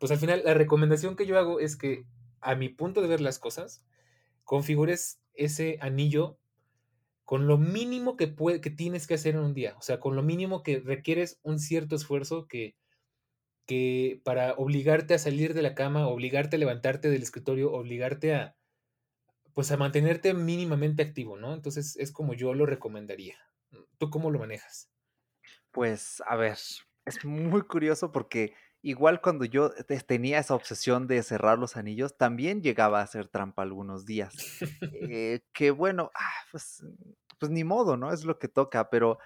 pues al final la recomendación que yo hago es que a mi punto de ver las cosas, configures ese anillo con lo mínimo que, que tienes que hacer en un día, o sea, con lo mínimo que requieres un cierto esfuerzo que, que para obligarte a salir de la cama, obligarte a levantarte del escritorio, obligarte a, pues a mantenerte mínimamente activo, ¿no? Entonces es como yo lo recomendaría. ¿Tú cómo lo manejas? Pues, a ver, es muy curioso porque igual cuando yo tenía esa obsesión de cerrar los anillos, también llegaba a hacer trampa algunos días. Eh, que bueno, ah, pues, pues ni modo, ¿no? Es lo que toca, pero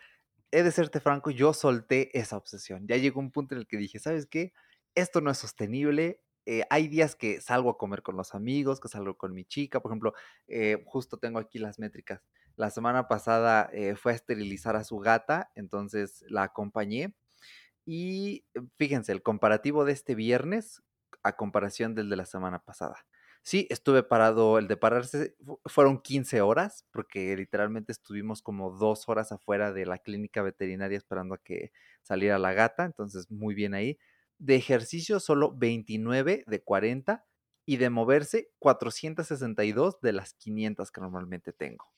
he de serte franco, yo solté esa obsesión. Ya llegó un punto en el que dije, ¿sabes qué? Esto no es sostenible. Eh, hay días que salgo a comer con los amigos, que salgo con mi chica. Por ejemplo, eh, justo tengo aquí las métricas. La semana pasada eh, fue a esterilizar a su gata, entonces la acompañé. Y fíjense, el comparativo de este viernes a comparación del de la semana pasada. Sí, estuve parado, el de pararse fueron 15 horas, porque literalmente estuvimos como dos horas afuera de la clínica veterinaria esperando a que saliera la gata, entonces muy bien ahí. De ejercicio solo 29 de 40 y de moverse 462 de las 500 que normalmente tengo.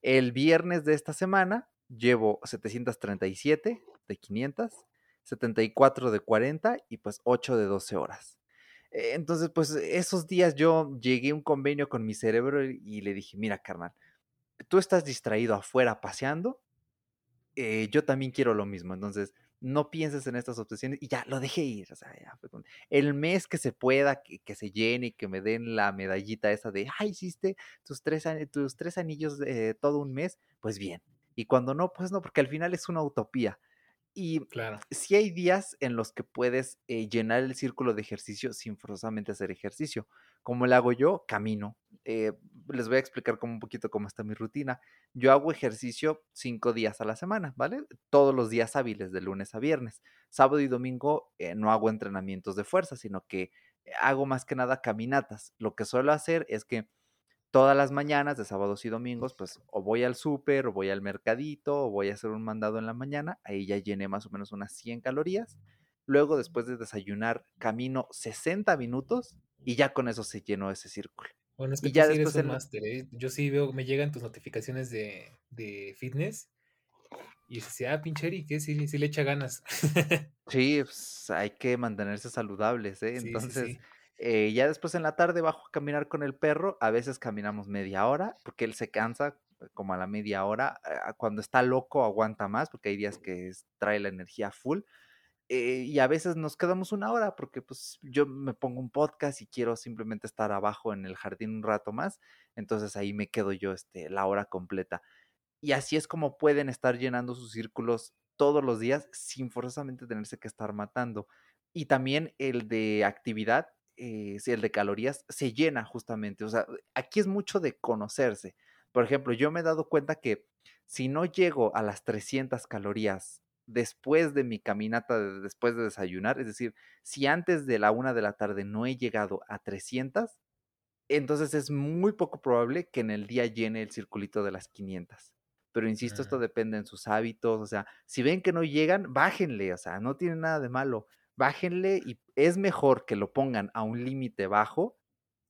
El viernes de esta semana llevo 737 de 500, 74 de 40 y pues 8 de 12 horas. Eh, entonces, pues esos días yo llegué a un convenio con mi cerebro y le dije, mira, carnal, tú estás distraído afuera paseando, eh, yo también quiero lo mismo, entonces no pienses en estas obsesiones y ya lo dejé ir. O sea, el mes que se pueda, que, se llene y que me den la medallita esa de, ay, hiciste tus tres, tus tres anillos de todo un mes, pues bien. Y cuando no, pues no, porque al final es una utopía. Y claro. sí hay días en los que puedes eh, llenar el círculo de ejercicio sin forzosamente hacer ejercicio. Como lo hago yo, camino. Eh, les voy a explicar como un poquito cómo está mi rutina. Yo hago ejercicio cinco días a la semana, ¿vale? Todos los días hábiles, de lunes a viernes. Sábado y domingo eh, no hago entrenamientos de fuerza, sino que hago más que nada caminatas. Lo que suelo hacer es que todas las mañanas de sábados y domingos, pues o voy al súper, o voy al mercadito, o voy a hacer un mandado en la mañana, ahí ya llené más o menos unas 100 calorías. Luego, después de desayunar, camino 60 minutos y ya con eso se llenó ese círculo. Bueno, es que y ya después eres un máster, ¿eh? Yo sí veo, me llegan tus notificaciones de, de fitness y dices, ah, pinche ¿qué? Sí, sí le echa ganas. sí, pues hay que mantenerse saludables, ¿eh? Entonces, eh, ya después en la tarde bajo a caminar con el perro, a veces caminamos media hora, porque él se cansa eh, como a la media hora, ah, cuando está loco aguanta más, porque hay días que trae la energía full, eh, y a veces nos quedamos una hora, porque pues yo me pongo un podcast y quiero simplemente estar abajo en el jardín un rato más, entonces ahí me quedo yo este, la hora completa. Y así es como pueden estar llenando sus círculos todos los días sin forzosamente tenerse que estar matando. Y también el de actividad, eh, el de calorías, se llena justamente. O sea, aquí es mucho de conocerse. Por ejemplo, yo me he dado cuenta que si no llego a las 300 calorías después de mi caminata, después de desayunar, es decir, si antes de la una de la tarde no he llegado a 300, entonces es muy poco probable que en el día llene el circulito de las 500. Pero insisto, esto depende en sus hábitos, o sea, si ven que no llegan, bájenle, o sea, no tiene nada de malo bájenle y es mejor que lo pongan a un límite bajo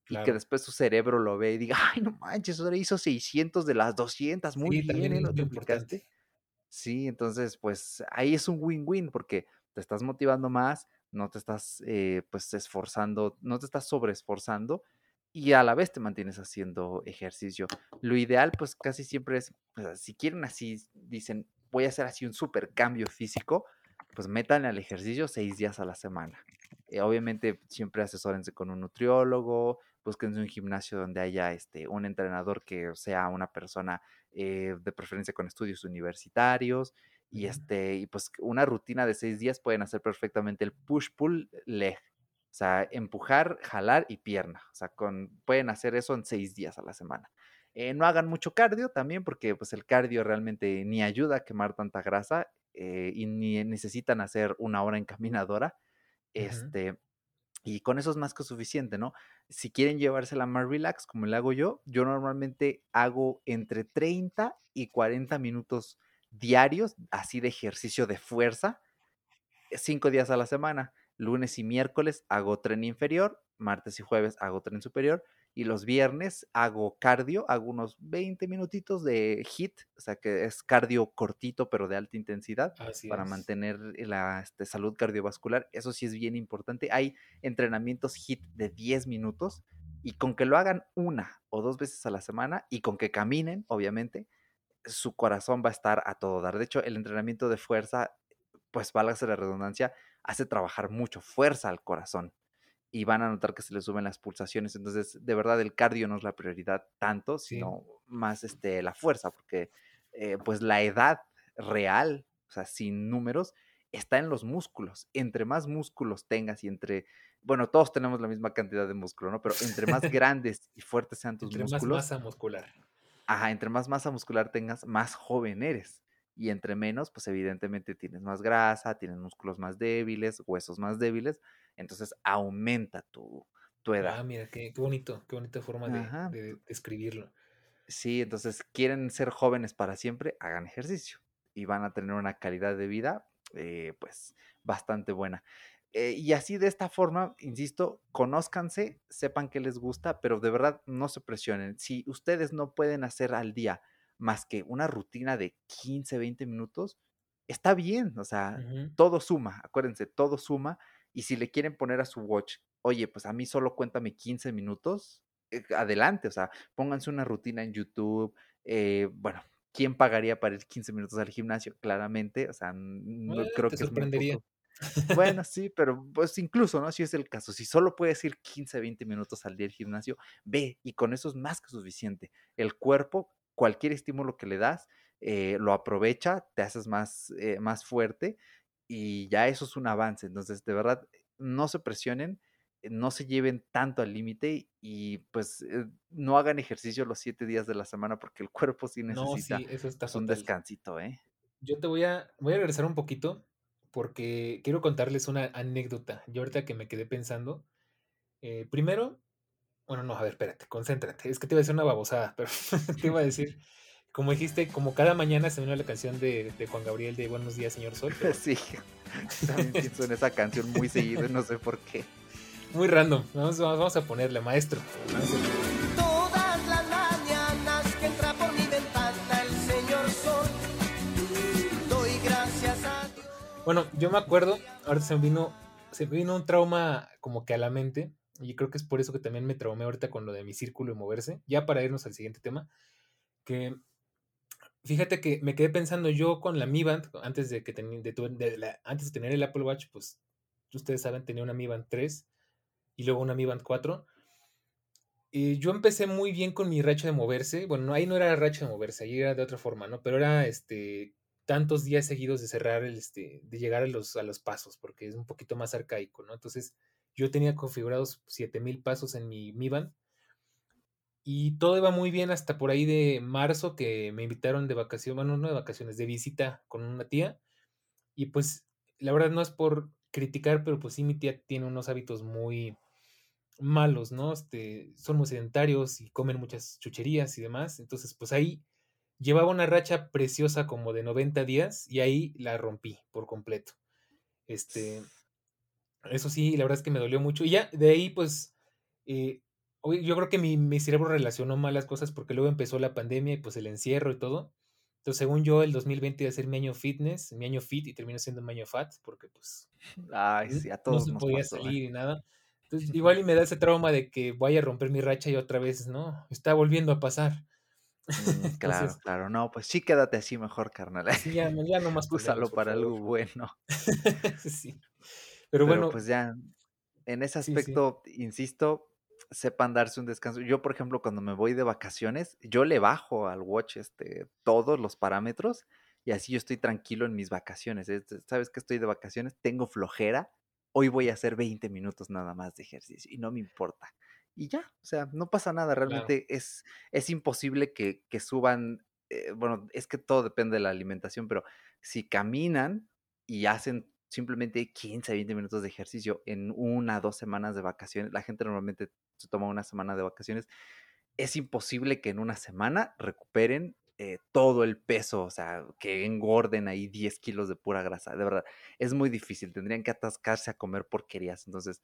y que después su cerebro lo ve y diga, ay, no manches, ahora hizo 600 de las 200, muy bien, ¿eh? ¿Lo duplicaste? Sí, entonces, pues ahí es un win-win porque te estás motivando más, no te estás, eh, pues, esforzando, no te estás sobreesforzando y a la vez te mantienes haciendo ejercicio. Lo ideal, pues, casi siempre es, pues, si quieren así, dicen, voy a hacer así un super cambio físico, pues métanle al ejercicio seis días a la semana. Eh, obviamente siempre asesórense con un nutriólogo, búsquense un gimnasio donde haya este, un entrenador que sea una persona eh, de preferencia con estudios universitarios y, este, y pues una rutina de seis días pueden hacer perfectamente el push-pull leg. O sea, empujar, jalar y pierna. O sea, con, pueden hacer eso en seis días a la semana. Eh, no hagan mucho cardio también porque pues el cardio realmente ni ayuda a quemar tanta grasa eh, y ni necesitan hacer una hora en caminadora. Este, Y con eso es más que suficiente, ¿no? Si quieren llevársela más relax, como le hago yo, yo normalmente hago entre 30 y 40 minutos diarios, así de ejercicio de fuerza, cinco días a la semana. Lunes y miércoles hago tren inferior, martes y jueves hago tren superior y los viernes hago cardio, hago unos 20 minutitos de HIT, o sea que es cardio cortito pero de alta intensidad para mantener la este, salud cardiovascular. Eso sí es bien importante. Hay entrenamientos HIT de 10 minutos y con que lo hagan una o dos veces a la semana y con que caminen, obviamente, su corazón va a estar a todo dar. De hecho, el entrenamiento de fuerza, pues válgase la redundancia, hace trabajar mucho fuerza al corazón y van a notar que se les suben las pulsaciones. Entonces, de verdad, el cardio no es la prioridad tanto, sino más este, la fuerza, porque eh, pues la edad real, o sea, sin números, está en los músculos. Entre más músculos tengas y entre, bueno, todos tenemos la misma cantidad de músculo, ¿no? Pero entre más grandes y fuertes sean tus músculos. Entre más masa muscular. Ajá, entre más masa muscular tengas, más joven eres. Y entre menos, pues evidentemente tienes más grasa, tienes músculos más débiles, huesos más débiles entonces aumenta tu, tu edad. Ah, mira, qué, bonito, qué bonita forma de, describirlo. Sí, entonces quieren ser jóvenes para siempre, hagan ejercicio y van a tener una calidad de vida, eh, pues, bastante buena. Eh, y así de esta forma, insisto, conózcanse, sepan que les gusta, pero de verdad no se presionen. Si ustedes no pueden hacer al día más que una rutina de 15, 20 minutos, está bien, o sea, todo suma, acuérdense, todo suma y si le quieren poner a su watch, oye, pues a mí solo cuéntame 15 minutos, eh, adelante, o sea, pónganse una rutina en YouTube. Eh, bueno, ¿quién pagaría para ir 15 minutos al gimnasio? Claramente, o sea, no creo que sorprendería. Bueno, sí, pero pues incluso, ¿no? Si es el caso, si solo puedes ir 15, 20 minutos al día al gimnasio, ve y con eso es más que suficiente. El cuerpo, cualquier estímulo que le das, eh, lo aprovecha, te haces más, más fuerte y ya eso es un avance. Entonces, de verdad, no se presionen, eh, no se lleven tanto al límite y pues eh, no hagan ejercicio los siete días de la semana porque el cuerpo sí necesita pues, un descansito, ¿eh? Yo te voy a, voy a regresar un poquito porque quiero contarles una anécdota. Yo ahorita que me quedé pensando, eh, primero, bueno, no, a ver, espérate, concéntrate. Es que te iba a decir una babosada, pero te iba a decir como dijiste, como cada mañana se me la canción de, Juan Gabriel de Buenos días, señor Sol. Sí, también pienso en esa canción muy seguido, no sé por qué. Muy random. Vamos, vamos a ponerle, maestro. Todas las mañanas que entra por mi ventana el señor Sol. Doy gracias a Dios. Bueno, yo me acuerdo, ahorita se me vino, se me vino un trauma como que a la mente. Y creo que es por eso que también me traumé ahorita con lo de mi círculo y moverse. Ya para irnos al siguiente tema. Que Fíjate que me quedé pensando yo con la Mi Band, antes de que de, antes de tener el Apple Watch, pues ustedes saben, tenía una Mi Band 3 y luego una Mi Band 4. Y yo empecé muy bien con mi racha de moverse. Bueno, ahí no era racha de moverse, ahí era de otra forma, ¿no? Pero era este tantos días seguidos de cerrar el este de llegar a los a los pasos, porque es un poquito más arcaico, ¿no? Entonces, yo tenía configurados 7000 pasos en mi Mi Band y todo iba muy bien hasta por ahí de marzo que me invitaron de vacaciones, bueno, no de vacaciones, de visita con una tía. Y pues la verdad no es por criticar, pero pues sí mi tía tiene unos hábitos muy malos, ¿no? Este, son muy sedentarios y comen muchas chucherías y demás. Entonces, pues ahí llevaba una racha preciosa como de 90 días y ahí la rompí por completo. Este, eso sí, la verdad es que me dolió mucho. Y ya de ahí, pues, eh, yo creo que mi, cerebro relacionó mal las cosas porque luego empezó la pandemia y pues el encierro y todo. Entonces, según yo, el 2020 iba a ser mi año fitness, mi año fit y terminó siendo mi año fat porque pues Ay, sí, a todos no se podía ¿eh? salir y nada. Entonces, igual y me da ese trauma de que vaya a romper mi racha y otra vez, ¿no? Está volviendo a pasar. Mm, claro, claro, no, pues sí quédate así mejor, carnal. Sí, ya, ya no más. Úsalo para algo bueno. sí. Pero, bueno. Pues ya, en ese aspecto, insisto, sepan darse un descanso. Yo, por ejemplo, cuando me voy de vacaciones, yo le bajo al watch este, todos los parámetros y así yo estoy tranquilo en mis vacaciones. Sabes que estoy de vacaciones, tengo flojera, hoy voy a hacer 20 minutos nada más de ejercicio y no me importa. Y ya, o sea, no pasa nada, realmente es, es imposible que, que suban, eh, bueno, es que todo depende de la alimentación, pero si caminan y hacen simplemente 15, 20 minutos de ejercicio en una, dos semanas de vacaciones. La gente normalmente se toma una semana de vacaciones. Es imposible que en una semana recuperen eh, todo el peso, o sea, que engorden ahí 10 kilos de pura grasa. De verdad, es muy difícil. Tendrían que atascarse a comer porquerías. Entonces,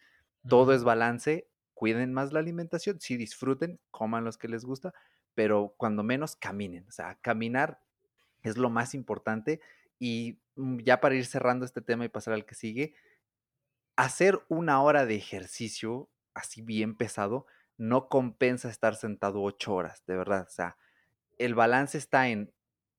todo es balance. Cuiden más la alimentación. Sí, disfruten, coman los que les gusta, pero cuando menos caminen. O sea, caminar es lo más importante. Y mm, ya para ir cerrando este tema y pasar al que sigue, hacer una hora de ejercicio así bien pesado no compensa estar sentado ocho horas, de verdad. O sea, el balance está en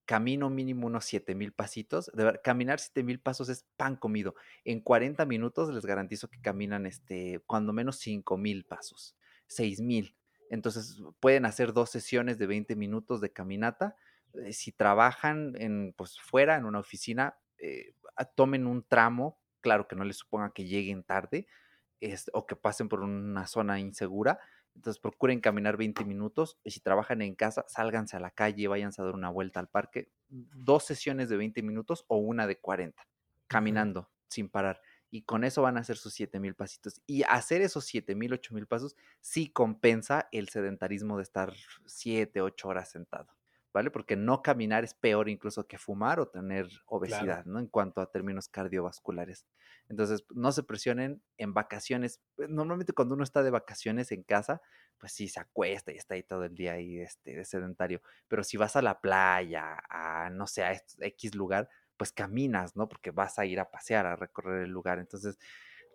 camino mínimo unos 7000 pasitos. De ver, caminar 7000 pasos es pan comido. En 40 minutos les garantizo que caminan este, cuando menos 5000 pasos, 6000. Entonces pueden hacer dos sesiones de 20 minutos de caminata. Eh, si trabajan en, pues, fuera, en una oficina, eh, tomen un tramo, claro que no les suponga que lleguen tarde o que pasen por una zona insegura, entonces procuren caminar 20 minutos y si trabajan en casa, sálganse a la calle, váyanse a dar una vuelta al parque. Dos sesiones de 20 minutos o una de 40, caminando sin parar. Y con eso van a hacer sus 7000 pasitos. Y hacer esos 7000, 8000 pasos sí compensa el sedentarismo de estar 7, 8 horas sentado. ¿Vale? Porque no caminar es peor incluso que fumar o tener obesidad, ¿no? En cuanto a términos cardiovasculares. Entonces, no se presionen en vacaciones. Pues, normalmente cuando uno está de vacaciones en casa, pues sí, se acuesta y está ahí todo el día ahí este, de sedentario. Pero si vas a la playa, a, no sé, a X lugar, pues caminas, ¿no? Porque vas a ir a pasear, a recorrer el lugar. Entonces,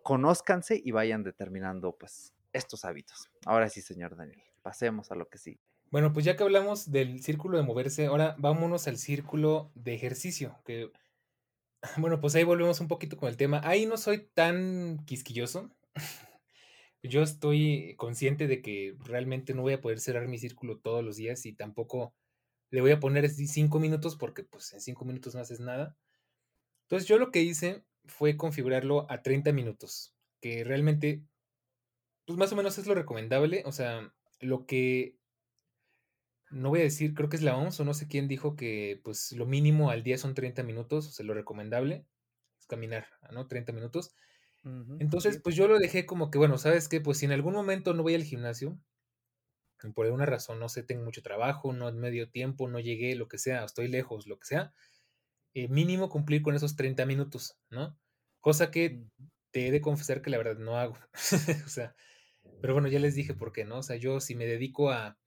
conózcanse y vayan determinando, pues, estos hábitos. Ahora sí, señor Daniel, pasemos a lo que sigue. Bueno, pues ya que hablamos del círculo de moverse, ahora vámonos al círculo de ejercicio, que bueno, pues ahí volvemos un poquito con el tema. Ahí no soy tan quisquilloso. Yo estoy consciente de que realmente no voy a poder cerrar mi círculo todos los días y tampoco le voy a poner cinco minutos porque pues en cinco minutos no haces nada. Entonces yo lo que hice fue configurarlo a 30 minutos, que realmente pues más o menos es lo recomendable. O sea, lo que no voy a decir, creo que es la OMS o no sé quién dijo que pues lo mínimo al día son 30 minutos, o sea, lo recomendable es caminar, ¿no? 30 minutos. Entonces, pues yo lo dejé como que, bueno, ¿sabes qué? Pues si en algún momento no voy al gimnasio, por alguna razón, no sé, tengo mucho trabajo, no medio tiempo, no llegué, lo que sea, estoy lejos, lo que sea, eh, mínimo cumplir con esos 30 minutos, ¿no? Cosa que te he de confesar que la verdad no hago. o sea, pero bueno, ya les dije por qué, ¿no? O sea, yo si me dedico a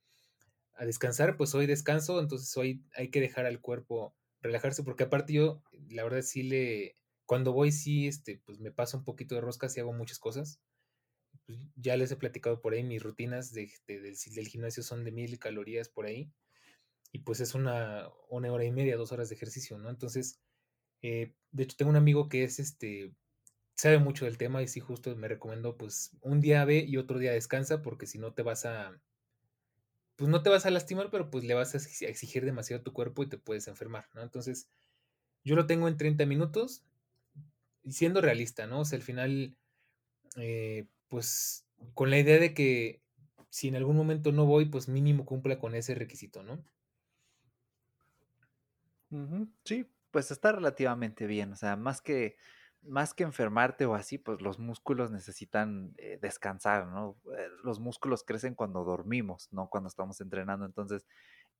a descansar, pues hoy descanso, entonces hoy hay que dejar al cuerpo relajarse, porque aparte yo, la verdad sí le, cuando voy sí, este, pues me paso un poquito de roscas y hago muchas cosas. Pues ya les he platicado por ahí, mis rutinas de, del, gimnasio son de mil calorías por ahí, y pues es una, una hora y media, dos horas de ejercicio, ¿no? Entonces, eh, de hecho tengo un amigo que es este, sabe mucho del tema y sí justo me recomendó, pues un día ve y otro día descansa, porque si no te vas a pues no te vas a lastimar, pero pues le vas a exigir demasiado a tu cuerpo y te puedes enfermar, ¿no? Entonces, yo lo tengo en 30 minutos, siendo realista, ¿no? O sea, al final, eh, pues con la idea de que si en algún momento no voy, pues mínimo cumpla con ese requisito, ¿no? Sí, pues está relativamente bien, o sea, más que más que enfermarte o así, pues los músculos necesitan eh, descansar, ¿no? Eh, los músculos crecen cuando dormimos, no cuando estamos entrenando. Entonces,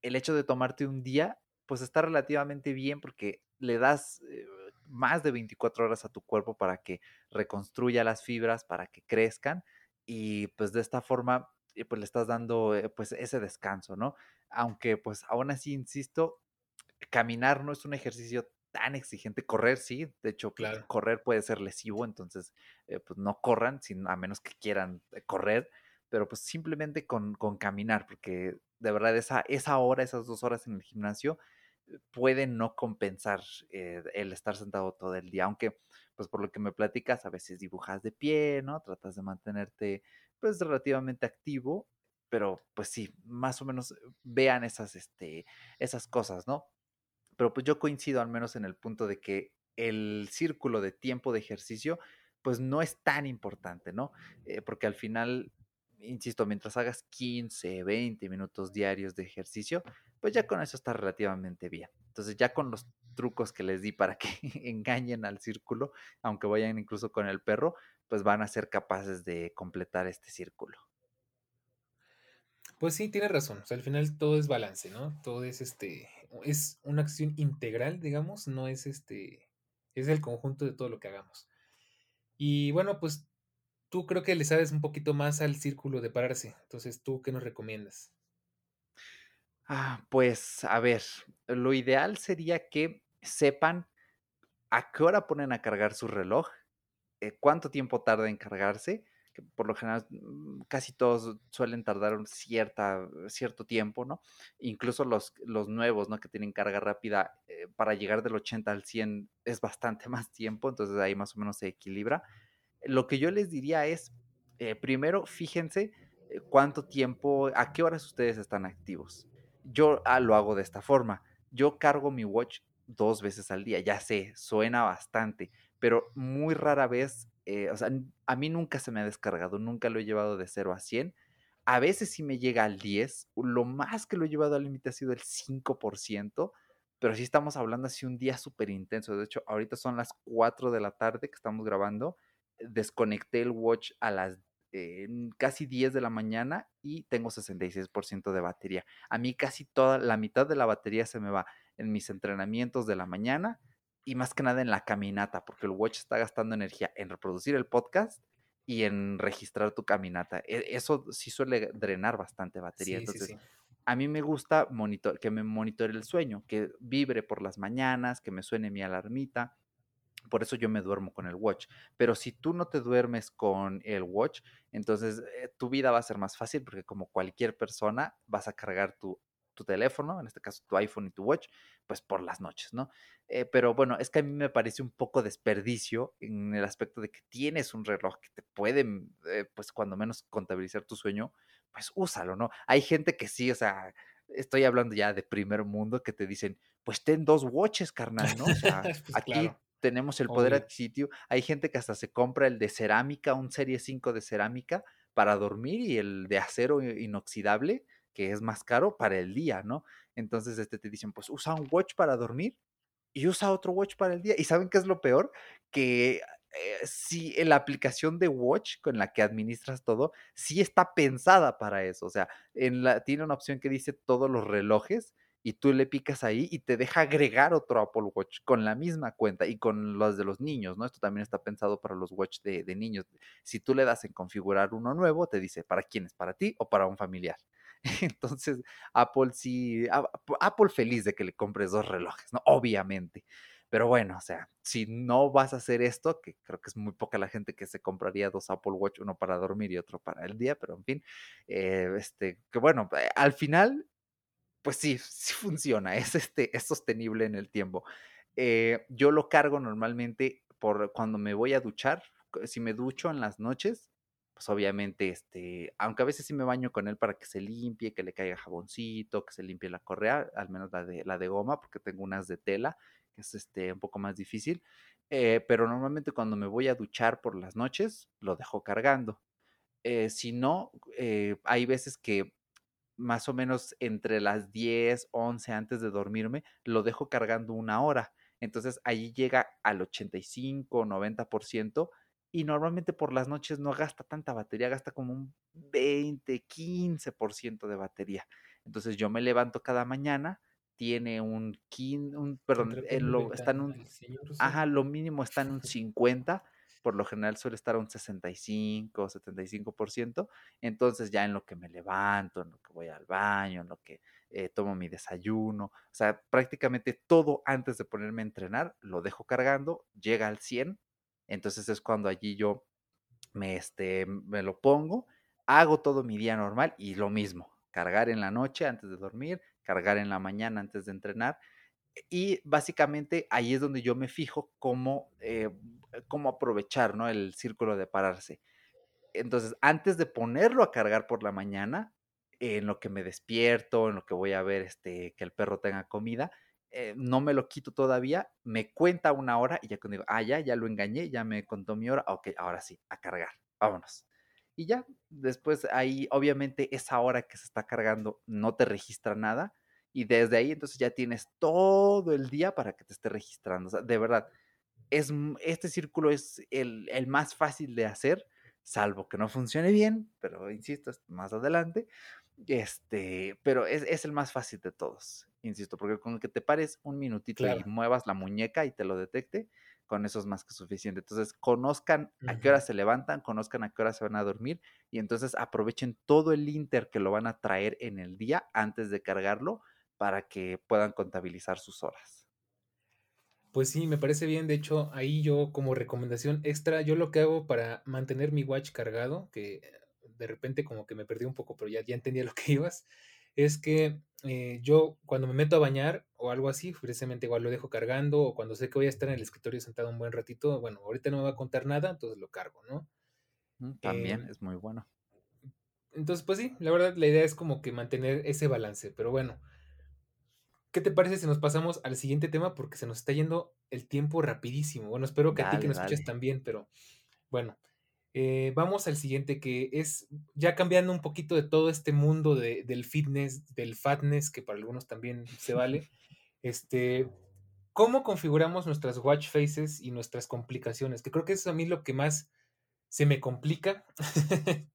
el hecho de tomarte un día, pues está relativamente bien porque le das eh, más de 24 horas a tu cuerpo para que reconstruya las fibras, para que crezcan y pues de esta forma, pues le estás dando pues ese descanso, ¿no? Aunque pues aún así, insisto, caminar no es un ejercicio tan exigente. Correr, sí, de hecho, pues, claro. correr puede ser lesivo, entonces, eh, pues no corran, a menos que quieran eh, correr, pero pues simplemente con, con, caminar, porque de verdad esa, esa hora, esas dos horas en el gimnasio, eh, pueden no compensar el estar sentado todo el día, aunque, pues por lo que me platicas, a veces dibujas de pie, ¿no? Tratas de mantenerte, pues, relativamente activo, pero pues sí, más o menos vean esas, este, esas cosas, ¿no? Pero pues yo coincido al menos en el punto de que el círculo de tiempo de ejercicio pues no es tan importante, ¿no? Eh, porque al final, insisto, mientras hagas 15, 20 minutos diarios de ejercicio, pues ya con eso está relativamente bien. Entonces ya con los trucos que les di para que engañen al círculo, aunque vayan incluso con el perro, pues van a ser capaces de completar este círculo. Pues sí, tiene razón. O sea, al final todo es balance, ¿no? Todo es este, es una acción integral, digamos, no es este, es el conjunto de todo lo que hagamos. Y bueno, pues tú creo que le sabes un poquito más al círculo de pararse. Entonces, ¿tú qué nos recomiendas? Ah, pues a ver, lo ideal sería que sepan a qué hora ponen a cargar su reloj, eh, cuánto tiempo tarda en cargarse, por lo general mm, casi todos suelen tardar un cierta, cierto tiempo, ¿no? Incluso los, los nuevos, ¿no? Que tienen carga rápida, eh, para llegar del 80 al 100 es bastante más tiempo, entonces ahí más o menos se equilibra. Lo que yo les diría es, eh, primero, fíjense cuánto tiempo, a qué horas ustedes están activos yo ah, lo hago de esta forma. Yo cargo mi watch dos veces al día, ya sé, suena bastante, pero muy rara vez, eh, o sea, a mí nunca se me ha descargado, nunca lo he llevado de 0 a 100. A veces sí me llega al 10, lo más que lo he llevado al límite ha sido el 5%, pero sí estamos hablando así un día súper intenso. De hecho, ahorita son las 4 de la tarde que estamos grabando. Desconecté el watch a las casi 10 de la mañana y tengo 66% de batería. A mí casi toda la mitad de la batería se me va en mis entrenamientos de la mañana y más que nada en la caminata, porque el watch está gastando energía en reproducir el podcast y en registrar tu caminata. E, eso sí suele drenar bastante batería. Entonces, a mí me gusta monitor que me monitore el sueño, que vibre por las mañanas, que me suene mi alarmita por eso yo me duermo con el watch. Pero si tú no te duermes con el watch, entonces eh, tu vida va a ser más fácil porque como cualquier persona vas a cargar tu, tu, teléfono, en este caso tu iPhone y tu watch, pues por las noches, ¿no? Eh, pero bueno, es que a mí me parece un poco desperdicio en el aspecto de que tienes un reloj que te puede, eh, pues cuando menos contabilizar tu sueño, pues úsalo, ¿no? Hay gente que sí, o sea, estoy hablando ya de primer mundo que te dicen, pues ten dos watches, carnal, ¿no? O sea, pues aquí tenemos el poder adquisitivo. Hay gente que hasta se compra el de cerámica, un Serie 5 de cerámica para dormir y el de acero inoxidable, que es más caro, para el día, ¿no? Entonces este, te dicen, pues usa un watch para dormir y usa otro watch para el día. ¿Y saben qué es lo peor? Que eh, si la aplicación de Watch con la que administras todo, sí está pensada para eso. O sea, en la, tiene una opción que dice todos los relojes y tú le picas ahí y te deja agregar otro Apple Watch con la misma cuenta y con los de los niños, ¿no? Esto también está pensado para los Watch de, niños. Si tú le das en configurar uno nuevo, te dice para quién es, para ti o para un familiar. Entonces, Apple sí, Apple feliz de que le compres dos relojes, ¿no? Obviamente. Pero bueno, o sea, si no vas a hacer esto, que creo que es muy poca la gente que se compraría dos Apple Watch, uno para dormir y otro para el día, pero en fin, eh, este, que bueno, eh, al final pues sí, sí funciona, es, este, es sostenible en el tiempo. Eh, yo lo cargo normalmente por cuando me voy a duchar, si me ducho en las noches, pues obviamente, este, aunque a veces sí me baño con él para que se limpie, que le caiga jaboncito, que se limpie la correa, al menos la de, la de goma, porque tengo unas de tela, que es este, un poco más difícil. Eh, pero normalmente cuando me voy a duchar por las noches, lo dejo cargando. Eh, si no, hay veces que más o menos entre las 10, 11 antes de dormirme, lo dejo cargando una hora. Entonces allí llega al 85, 90% y normalmente por las noches no gasta tanta batería, gasta como un 20, 15% de batería. Entonces yo me levanto cada mañana, tiene un 15, un, perdón, eh, lo, está en un, ajá, lo mínimo está en un 50 por lo general suele estar a un 65, 75%, entonces ya en lo que me levanto, en lo que voy al baño, en lo que eh, tomo mi desayuno, o sea, prácticamente todo antes de ponerme a entrenar, lo dejo cargando, llega al 100, entonces es cuando allí yo me, este, me lo pongo, hago todo mi día normal y lo mismo, cargar en la noche antes de dormir, cargar en la mañana antes de entrenar, y básicamente ahí es donde yo me fijo cómo, eh, cómo aprovechar ¿no? el círculo de pararse. Entonces, antes de ponerlo a cargar por la mañana, en lo que me despierto, en lo que voy a ver este, que el perro tenga comida, eh, no me lo quito todavía, me cuenta una hora y ya cuando digo, ah, ya, ya lo engañé, ya me contó mi hora, ok, ahora sí, a cargar, vámonos. Y ya, después ahí, obviamente, esa hora que se está cargando no te registra nada, y desde ahí entonces ya tienes todo el día para que te esté registrando. O de verdad, es, este círculo es el, el más fácil de hacer, salvo que no funcione bien, pero insisto, más adelante. Este, pero es, es, el más fácil de todos, insisto, porque con el que te pares un minutito y muevas la muñeca y te lo detecte, con eso es más que suficiente. Entonces, conozcan a qué hora se levantan, conozcan a qué hora se van a dormir y entonces aprovechen todo el inter que lo van a traer en el día antes de cargarlo para que puedan contabilizar sus horas. Pues sí, me parece bien. De hecho, ahí yo como recomendación extra, yo lo que hago para mantener mi watch cargado, que de repente como que me perdí un poco, pero ya, ya entendía lo que ibas, es que eh, yo cuando me meto a bañar o algo así, precisamente igual lo dejo cargando o cuando sé que voy a estar en el escritorio sentado un buen ratito, bueno, ahorita no me va a contar nada, entonces lo cargo, ¿no? Mm, también em, es muy bueno. Entonces, pues sí, la verdad la idea es como que mantener ese balance, pero bueno, ¿qué te parece si nos pasamos al siguiente tema? Porque se nos está yendo el tiempo rapidísimo. Bueno, espero que a ti que nos escuches también, pero bueno. Eh, vamos al siguiente, que es ya cambiando un poquito de todo este mundo del fitness, del fatness, que para algunos también se vale. este, ¿Cómo configuramos nuestras watch faces y nuestras complicaciones? Que creo que eso es a mí lo que más se me complica.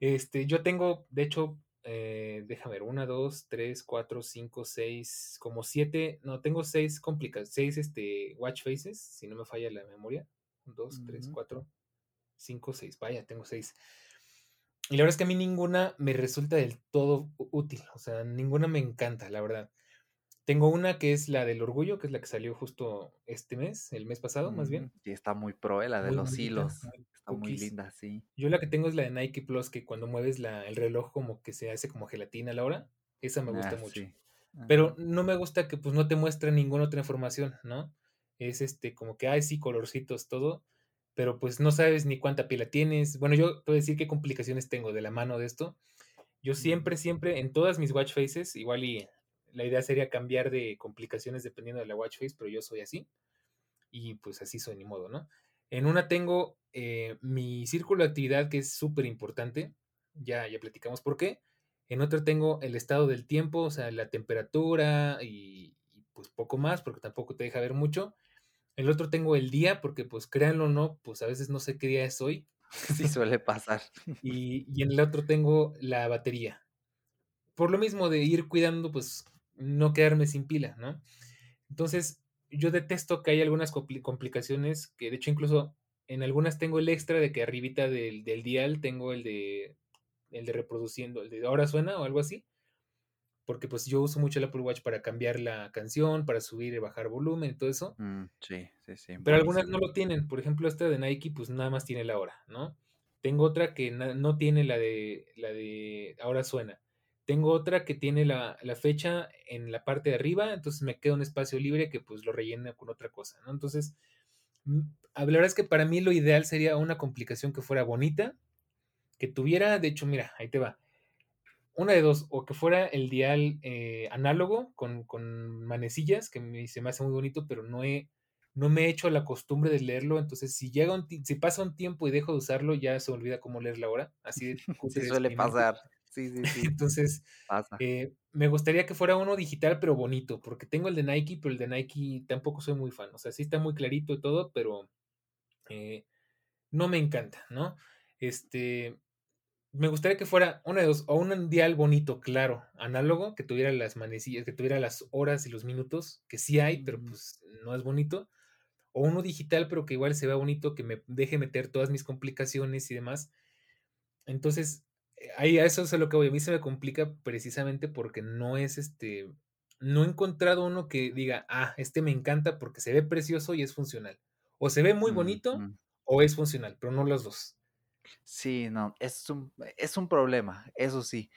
este, yo tengo, de hecho, eh, déjame ver, una, dos, tres, cuatro, cinco, seis, como siete, no, tengo seis complicaciones, seis este, watch faces, si no me falla la memoria. dos, tres, cuatro, 5, 6. Vaya, tengo 6. Y la verdad es que a mí ninguna me resulta del todo útil. O sea, ninguna me encanta, la verdad. Tengo una que es la del orgullo, que es la que salió justo este mes, el mes pasado, más bien. Sí, está muy pro, eh, la de los hilos. está muy linda, sí. Yo la que tengo es la de Nike Plus, que cuando mueves la, el reloj como que se hace como gelatina a la hora. Esa me gusta ah, mucho. Pero no me gusta que pues no te muestre ninguna otra información, ¿no? Es este, como que, hay sí, colorcitos, todo pero pues no sabes ni cuánta pila tienes. Bueno, yo a decir qué complicaciones tengo de la mano de esto. Yo siempre, siempre, en todas mis watch faces, igual y la idea sería cambiar de complicaciones dependiendo de la watch face, pero yo soy así. Y pues así soy, ni modo, ¿no? En una tengo eh, mi círculo de actividad, que es súper importante. Ya, ya platicamos por qué. En otra tengo el estado del tiempo, o sea, la temperatura y, y pues poco más, porque tampoco te deja ver mucho. El otro tengo el día, porque pues créanlo o no, pues a veces no sé qué día es hoy. Sí suele pasar. y, y en el otro tengo la batería. Por lo mismo de ir cuidando, pues no quedarme sin pila, ¿no? Entonces, yo detesto que hay algunas complicaciones que de hecho incluso en algunas tengo el extra de que arribita del, del dial tengo el de el de reproduciendo, el de ahora suena o algo así porque pues yo uso mucho el Apple Watch para cambiar la canción, para subir y bajar volumen y todo eso. Mm, sí, sí, sí. Pero algunas no lo tienen. Por ejemplo, esta de Nike, pues nada más tiene la hora, ¿no? Tengo otra que no tiene la de, la de ahora suena. Tengo otra que tiene la, fecha en la parte de arriba, entonces me queda un espacio libre que pues lo rellena con otra cosa, ¿no? Entonces, mm, la verdad es que para mí lo ideal sería una complicación que fuera bonita, que tuviera, de hecho, mira, ahí te va una de dos, o que fuera el dial eh, análogo con, con, manecillas, que se me hace muy bonito, pero no he, no me he hecho la costumbre de leerlo, entonces si llega un si pasa un tiempo y dejo de usarlo, ya se olvida cómo leer la hora, así de sí, suele pasar. Sí, sí, sí. Entonces, eh, me gustaría que fuera uno digital, pero bonito, porque tengo el de Nike, pero el de Nike tampoco soy muy fan. O sea, sí está muy clarito y todo, pero eh, no me encanta, ¿no? Este, me gustaría que fuera una de dos, o un dial bonito, claro, análogo, que tuviera las manecillas, que tuviera las horas y los minutos, que sí hay, pero pues no es bonito, o uno digital, pero que igual se vea bonito, que me deje meter todas mis complicaciones y demás. Entonces, eh, ahí a eso es lo que voy. A mí se me complica precisamente porque no es este, no he encontrado uno que diga, ah, este me encanta porque se ve precioso y es funcional. O se ve muy bonito o es funcional, pero no los dos. Sí, no, es un, es un problema, eso sí.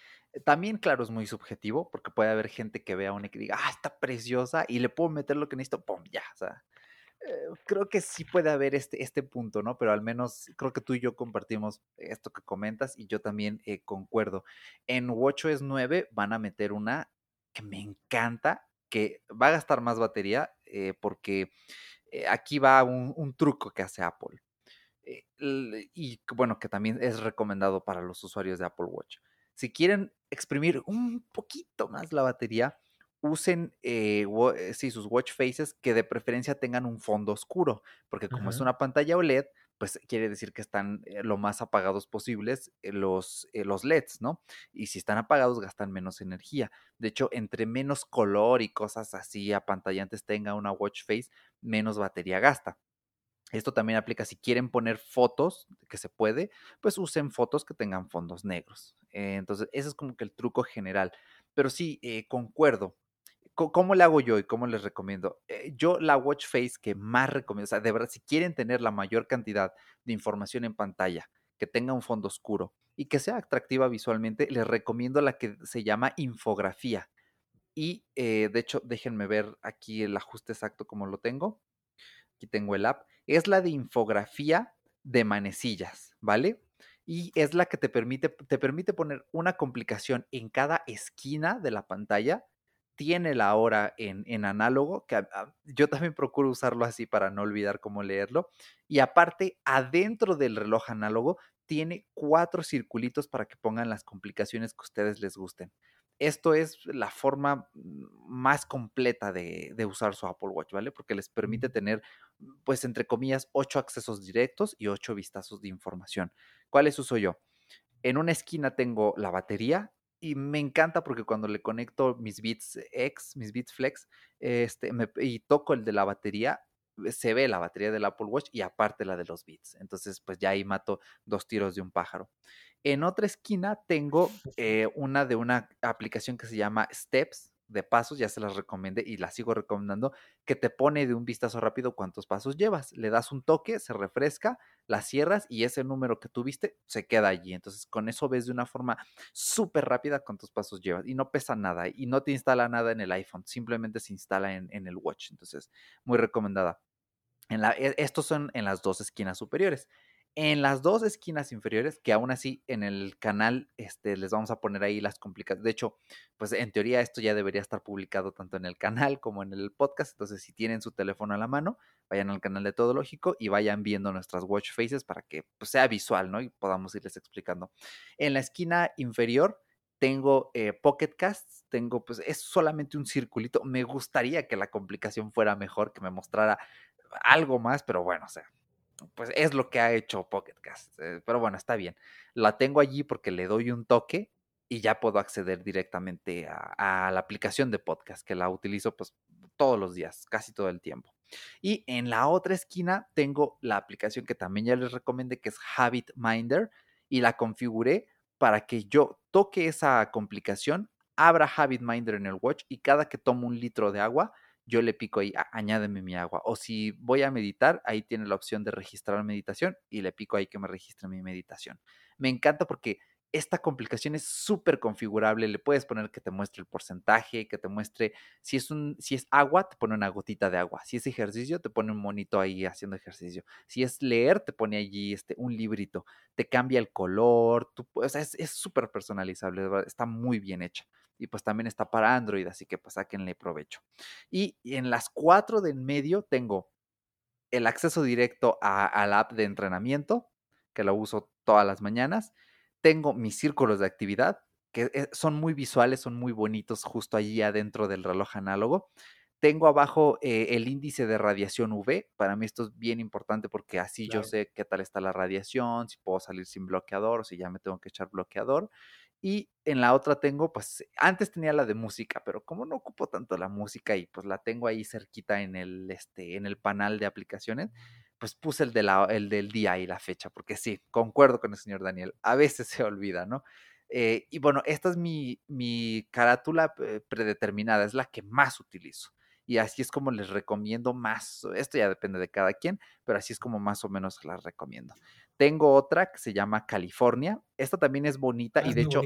También, claro, es muy subjetivo, porque puede haber gente que vea una y que diga, ah, está preciosa, y le puedo meter lo que necesito, pum, ya, o sea, eh, creo que sí puede haber este, este punto, ¿no? Pero al menos creo que tú y yo compartimos esto que comentas y yo también eh, concuerdo. En WatchOS 9 van a meter una que me encanta, que va a gastar más batería, eh, porque aquí va un truco que hace Apple. Eh, y bueno, que también es recomendado para los usuarios de Apple Watch. Si quieren exprimir un poquito más la batería, usen eh, sí, sus watch faces que de preferencia tengan un fondo oscuro, porque como es una pantalla OLED, pues quiere decir que están lo más apagados posibles los, los LEDs, ¿no? Y si están apagados gastan menos energía. De hecho, entre menos color y cosas así apantallantes tenga una watch face, menos batería gasta. Esto también aplica si quieren poner fotos, que se puede, pues usen fotos que tengan fondos negros. Eh, entonces, ese es como que el truco general. Pero sí, eh, concuerdo. ¿Cómo le hago yo y cómo les recomiendo? Eh, yo la watch face que más recomiendo, o sea, de verdad, si quieren tener la mayor cantidad de información en pantalla, que tenga un fondo oscuro y que sea atractiva visualmente, les recomiendo la que se llama infografía. Y de hecho, déjenme ver aquí el ajuste exacto como lo tengo. Aquí tengo el app es la de infografía de manecillas, ¿vale? Y es la que te permite, te permite poner una complicación en cada esquina de la pantalla. Tiene la hora en, en análogo, que yo también procuro usarlo así para no olvidar cómo leerlo. Y aparte, adentro del reloj análogo, tiene cuatro circulitos para que pongan las complicaciones que ustedes les gusten esto es la forma más completa de, usar su Apple Watch, ¿vale? Porque les permite tener, pues, entre comillas, ocho accesos directos y ocho vistazos de información. ¿Cuáles uso yo? En una esquina tengo la batería y me encanta porque cuando le conecto mis Beats X, mis Beats Flex, este, y toco el de la batería, se ve la batería del Apple Watch y aparte la de los Beats. Entonces, pues ya ahí mato dos tiros de un pájaro. En otra esquina tengo eh, una de una aplicación que se llama Steps de pasos, ya se las recomendé y la sigo recomendando, que te pone de un vistazo rápido cuántos pasos llevas. Le das un toque, se refresca, la cierras y ese número que tuviste se queda allí. Entonces con eso ves de una forma súper rápida cuántos pasos llevas y no pesa nada y no te instala nada en el iPhone, simplemente se instala en, el Watch. Entonces, muy recomendada. E, estos son en las dos esquinas superiores en las dos esquinas inferiores, que aún así en el canal este, les vamos a poner ahí las complicaciones. De hecho, pues en teoría esto ya debería estar publicado tanto en el canal como en el podcast. Entonces, si tienen su teléfono a la mano, vayan al canal de Todo Lógico y vayan viendo nuestras watch faces para que pues, sea visual, ¿no? Y podamos irles explicando. En la esquina inferior tengo eh, Pocket Casts, tengo, pues es solamente un circulito. Me gustaría que la complicación fuera mejor, que me mostrara algo más, pero bueno, o sea, pues es lo que ha hecho Pocket Cast. Eh, pero bueno, está bien. La tengo allí porque le doy un toque y ya puedo acceder directamente a, la aplicación de podcast que la utilizo pues todos los días, casi todo el tiempo. Y en la otra esquina tengo la aplicación que también ya les recomendé que es Habit Minder y la configuré para que yo toque esa complicación, abra Habit Minder en el watch y cada que tomo un litro de agua yo le pico ahí, añádeme mi agua. O si voy a meditar, ahí tiene la opción de registrar meditación y le pico ahí que me registre mi meditación. Me encanta porque esta complicación es súper configurable. Le puedes poner que te muestre el porcentaje, que te muestre si es un, si es agua, te pone una gotita de agua. Si es ejercicio, te pone un monito ahí haciendo ejercicio. Si es leer, te pone allí este, un librito. Te cambia el color. O sea, es súper personalizable. Está muy bien hecha y pues también está para Android, así que pues sáquenle provecho. Y en las cuatro de en medio tengo el acceso directo a, la app de entrenamiento, que lo uso todas las mañanas. Tengo mis círculos de actividad, que eh, son muy visuales, son muy bonitos justo allí adentro del reloj análogo. Tengo abajo eh, el índice de radiación UV. Para mí esto es bien importante porque así yo sé qué tal está la radiación, si puedo salir sin bloqueador o si ya me tengo que echar bloqueador. Y en la otra tengo, pues antes tenía la de música, pero como no ocupo tanto la música y pues la tengo ahí cerquita en el, este, en el panel de aplicaciones, pues puse el, de la, el del día y la fecha, porque sí, concuerdo con el señor Daniel, a veces se olvida, ¿no? Eh, y bueno, esta es mi, mi carátula eh, predeterminada, es la que más utilizo. Y así es como les recomiendo más. Esto ya depende de cada quien, pero así es como más o menos las recomiendo. Tengo otra que se llama California. Esta también es bonita y de hecho,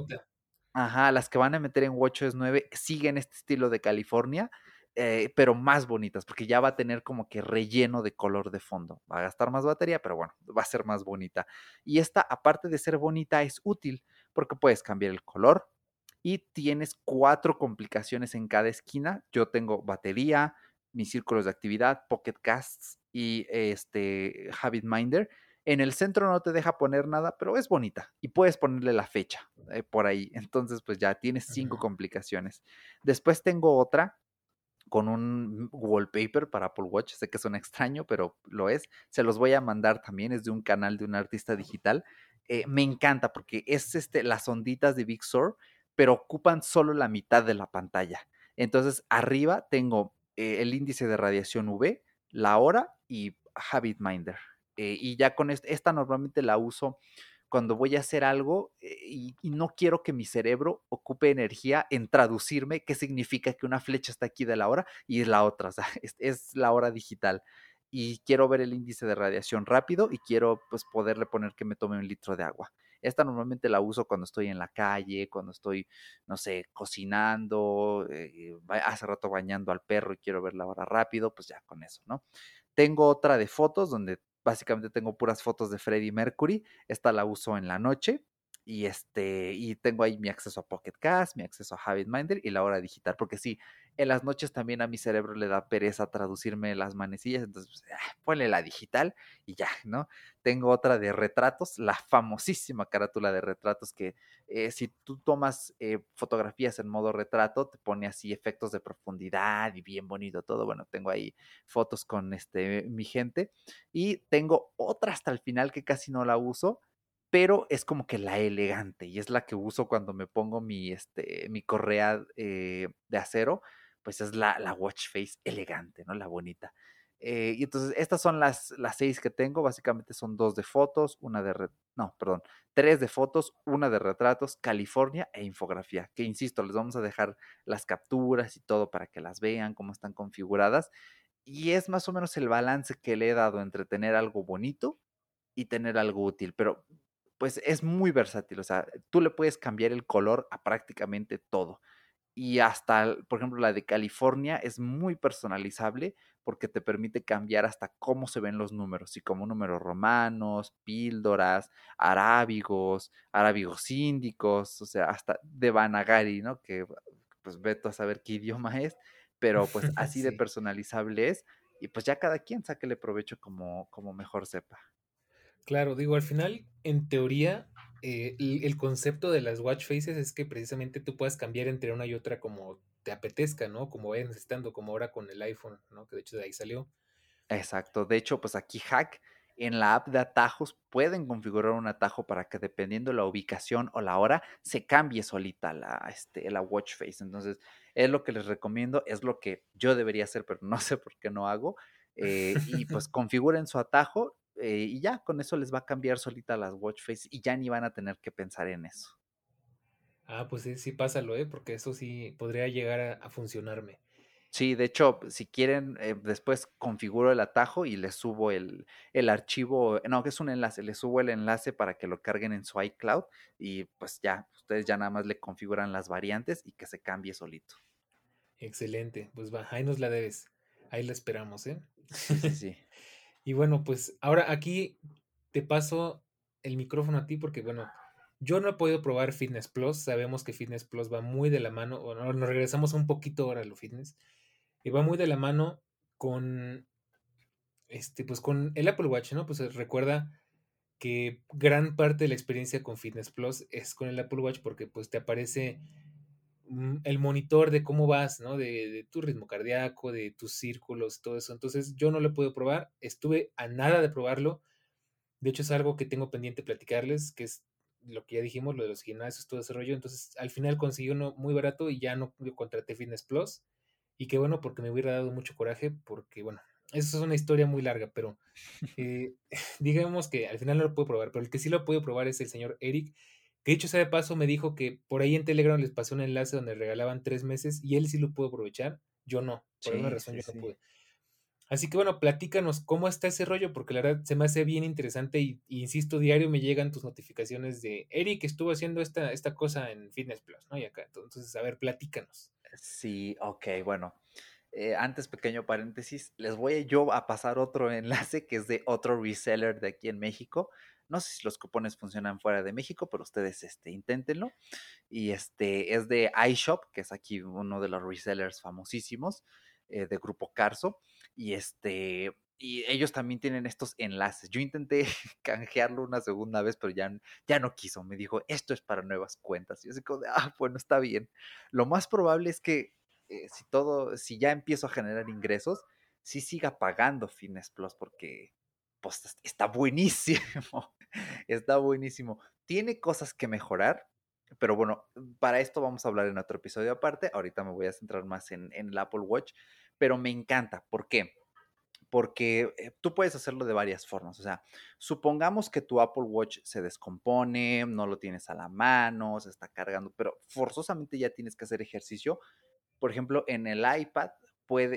ajá, las que van a meter en WatchOS 9 siguen este estilo de California, eh, pero más bonitas, porque ya va a tener como que relleno de color de fondo. Va a gastar más batería, pero bueno, va a ser más bonita. Y esta, aparte de ser bonita, es útil porque puedes cambiar el color y tienes cuatro complicaciones en cada esquina. Yo tengo batería, mis círculos de actividad, Pocket Casts y este Habit Minder En el centro no te deja poner nada, pero es bonita y puedes ponerle la fecha eh, por ahí. Entonces, pues ya tienes cinco complicaciones. Después tengo otra con un wallpaper para Apple Watch. Sé que suena extraño, pero lo es. Se los voy a mandar también. Es de un canal de un artista digital. Eh, me encanta porque es este, las onditas de Big Sur, pero ocupan solo la mitad de la pantalla. Entonces, arriba tengo eh, el índice de radiación UV, la hora y Habit Minder. Eh, y ya con esta, normalmente la uso cuando voy a hacer algo eh, y, no quiero que mi cerebro ocupe energía en traducirme qué significa que una flecha está aquí de la hora y la otra, o sea, es, la hora digital. Y quiero ver el índice de radiación rápido y quiero pues poderle poner que me tome un litro de agua. Esta normalmente la uso cuando estoy en la calle, cuando estoy, no sé, cocinando, eh, hace rato bañando al perro y quiero ver la hora rápido, pues ya con eso, ¿no? Tengo otra de fotos donde básicamente tengo puras fotos de Freddie Mercury. Esta la uso en la noche y este y tengo ahí mi acceso a Pocket Cast, mi acceso a Habit Minder y la hora digital, porque sí, en las noches también a mi cerebro le da pereza traducirme las manecillas, entonces pues, ah, ponle la digital y ya, ¿no? Tengo otra de retratos, la famosísima carátula de retratos que eh, si tú tomas eh, fotografías en modo retrato, te pone así efectos de profundidad y bien bonito todo. Bueno, tengo ahí fotos con este, mi gente y tengo otra hasta el final que casi no la uso, pero es como que la elegante y es la que uso cuando me pongo mi, este, mi correa eh, de acero, pues es la, la watch face elegante, ¿no? La bonita. Eh, y entonces estas son las, las seis que tengo, básicamente son dos de fotos, una de, no, perdón, tres de fotos, una de retratos, California e infografía, que insisto, les vamos a dejar las capturas y todo para que las vean, cómo están configuradas. Y es más o menos el balance que le he dado entre tener algo bonito y tener algo útil, pero pues es muy versátil, o sea, tú le puedes cambiar el color a prácticamente todo. Y hasta, por ejemplo, la de California es muy personalizable porque te permite cambiar hasta cómo se ven los números, y como números romanos, píldoras, arábigos, arábigos índicos, o sea, hasta de Vanagari, ¿no? Que pues veto a saber qué idioma es, pero pues así de personalizable es, y pues ya cada quien sáquele provecho como, como mejor sepa. Claro, digo, al final, en teoría, eh, el, concepto de las watch faces es que precisamente tú puedas cambiar entre una y otra como te apetezca, ¿no? Como vayas necesitando, como ahora con el iPhone, ¿no? Que de hecho de ahí salió. Exacto. De hecho, pues aquí Hack en la app de atajos pueden configurar un atajo para que dependiendo la ubicación o la hora se cambie solita la, este, la watch face. Entonces, es lo que les recomiendo, es lo que yo debería hacer, pero no sé por qué no hago. Eh, y pues configuren su atajo eh, y ya con eso les va a cambiar solita las watch face y ya ni van a tener que pensar en eso. Ah, pues sí, sí, pásalo, ¿eh? porque eso sí podría llegar a, funcionarme. Sí, de hecho, si quieren, eh, después configuro el atajo y les subo el, el, archivo, no, que es un enlace, les subo el enlace para que lo carguen en su iCloud y pues ya, ustedes ya nada más le configuran las variantes y que se cambie solito. Excelente, pues va, ahí nos la debes, ahí la esperamos, ¿eh? Sí, sí, sí. Y bueno, pues ahora aquí te paso el micrófono a ti porque, bueno, yo no he podido probar Fitness Plus. Sabemos que Fitness Plus va muy de la mano, o nos regresamos un poquito ahora a lo fitness, y va muy de la mano con, este, pues con el Apple Watch, ¿no? Pues recuerda que gran parte de la experiencia con Fitness Plus es con el Apple Watch porque pues te aparece el monitor de cómo vas, ¿no? De, tu ritmo cardíaco, de tus círculos, todo eso. Entonces yo no lo puedo probar, estuve a nada de probarlo. De hecho es algo que tengo pendiente platicarles, que es lo que ya dijimos, lo de los gimnasios, todo ese rollo. Entonces al final conseguí uno muy barato y ya no contraté Fitness Plus. Y qué bueno, porque me hubiera dado mucho coraje, porque bueno, eso es una historia muy larga, pero eh, digamos que al final no lo puedo probar, pero el que sí lo puedo probar es el señor Eric, que dicho sea de paso, me dijo que por ahí en Telegram les pasé un enlace donde regalaban tres meses y él sí lo pudo aprovechar. Yo no, por alguna razón yo no pude. Así que bueno, platícanos cómo está ese rollo, porque la verdad se me hace bien interesante y, insisto, diario me llegan tus notificaciones de Eric estuvo haciendo esta, esta cosa en Fitness Plus, ¿no? Y acá, entonces, a ver, platícanos. Sí, ok, bueno. Eh, antes, pequeño paréntesis, les voy yo a pasar otro enlace que es de otro reseller de aquí en México. No sé si los cupones funcionan fuera de México, pero ustedes este, inténtenlo. Y este es de iShop, que es aquí uno de los resellers famosísimos eh, de Grupo Carso. Y este, y ellos también tienen estos enlaces. Yo intenté canjearlo una segunda vez, pero ya, ya no quiso. Me dijo, esto es para nuevas cuentas. Y yo así como ah, bueno, está bien. Lo más probable es que eh, si todo, si ya empiezo a generar ingresos, sí siga pagando Fitness Plus porque pues, está buenísimo. Está buenísimo. Tiene cosas que mejorar, pero bueno, para esto vamos a hablar en otro episodio aparte. Ahorita me voy a centrar más en, en el Apple Watch, pero me encanta. ¿Por qué? porque eh, tú puedes hacerlo de varias formas. O sea, supongamos que tu Apple Watch se descompone, no lo tienes a la mano, se está cargando, pero forzosamente ya tienes que hacer ejercicio. Por ejemplo, en el iPad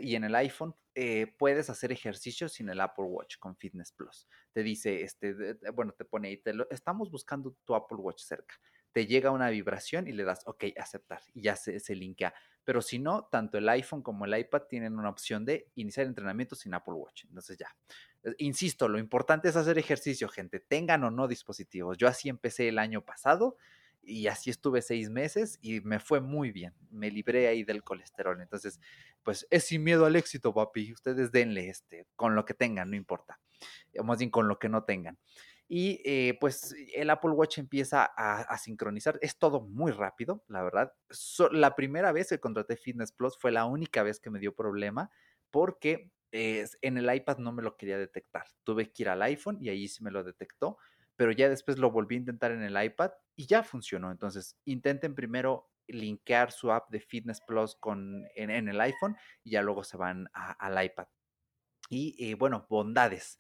y en el iPhone eh, puedes hacer ejercicio sin el Apple Watch con Fitness Plus. Te dice, este, bueno, te pone ahí, te estamos buscando tu Apple Watch cerca. Te llega una vibración y le das, ok, aceptar, y ya se, se linkea pero si no, tanto el iPhone como el iPad tienen una opción de iniciar entrenamiento sin Apple Watch. Entonces ya, eh, insisto, lo importante es hacer ejercicio, gente, tengan o no dispositivos. Yo así empecé el año pasado y así estuve seis meses y me fue muy bien. Me libré ahí del colesterol. Entonces, pues es sin miedo al éxito, papi. Ustedes denle este, con lo que tengan, no importa. Más bien con lo que no tengan y eh, pues el Apple Watch empieza a, sincronizar. Es todo muy rápido, la verdad. la primera vez que contraté Fitness Plus fue la única vez que me dio problema porque en el iPad no me lo quería detectar. Tuve que ir al iPhone y ahí sí me lo detectó, pero ya después lo volví a intentar en el iPad y ya funcionó. Entonces, intenten primero linkear su app de Fitness Plus con, en, el iPhone y ya luego se van al iPad. Y eh, bueno, bondades.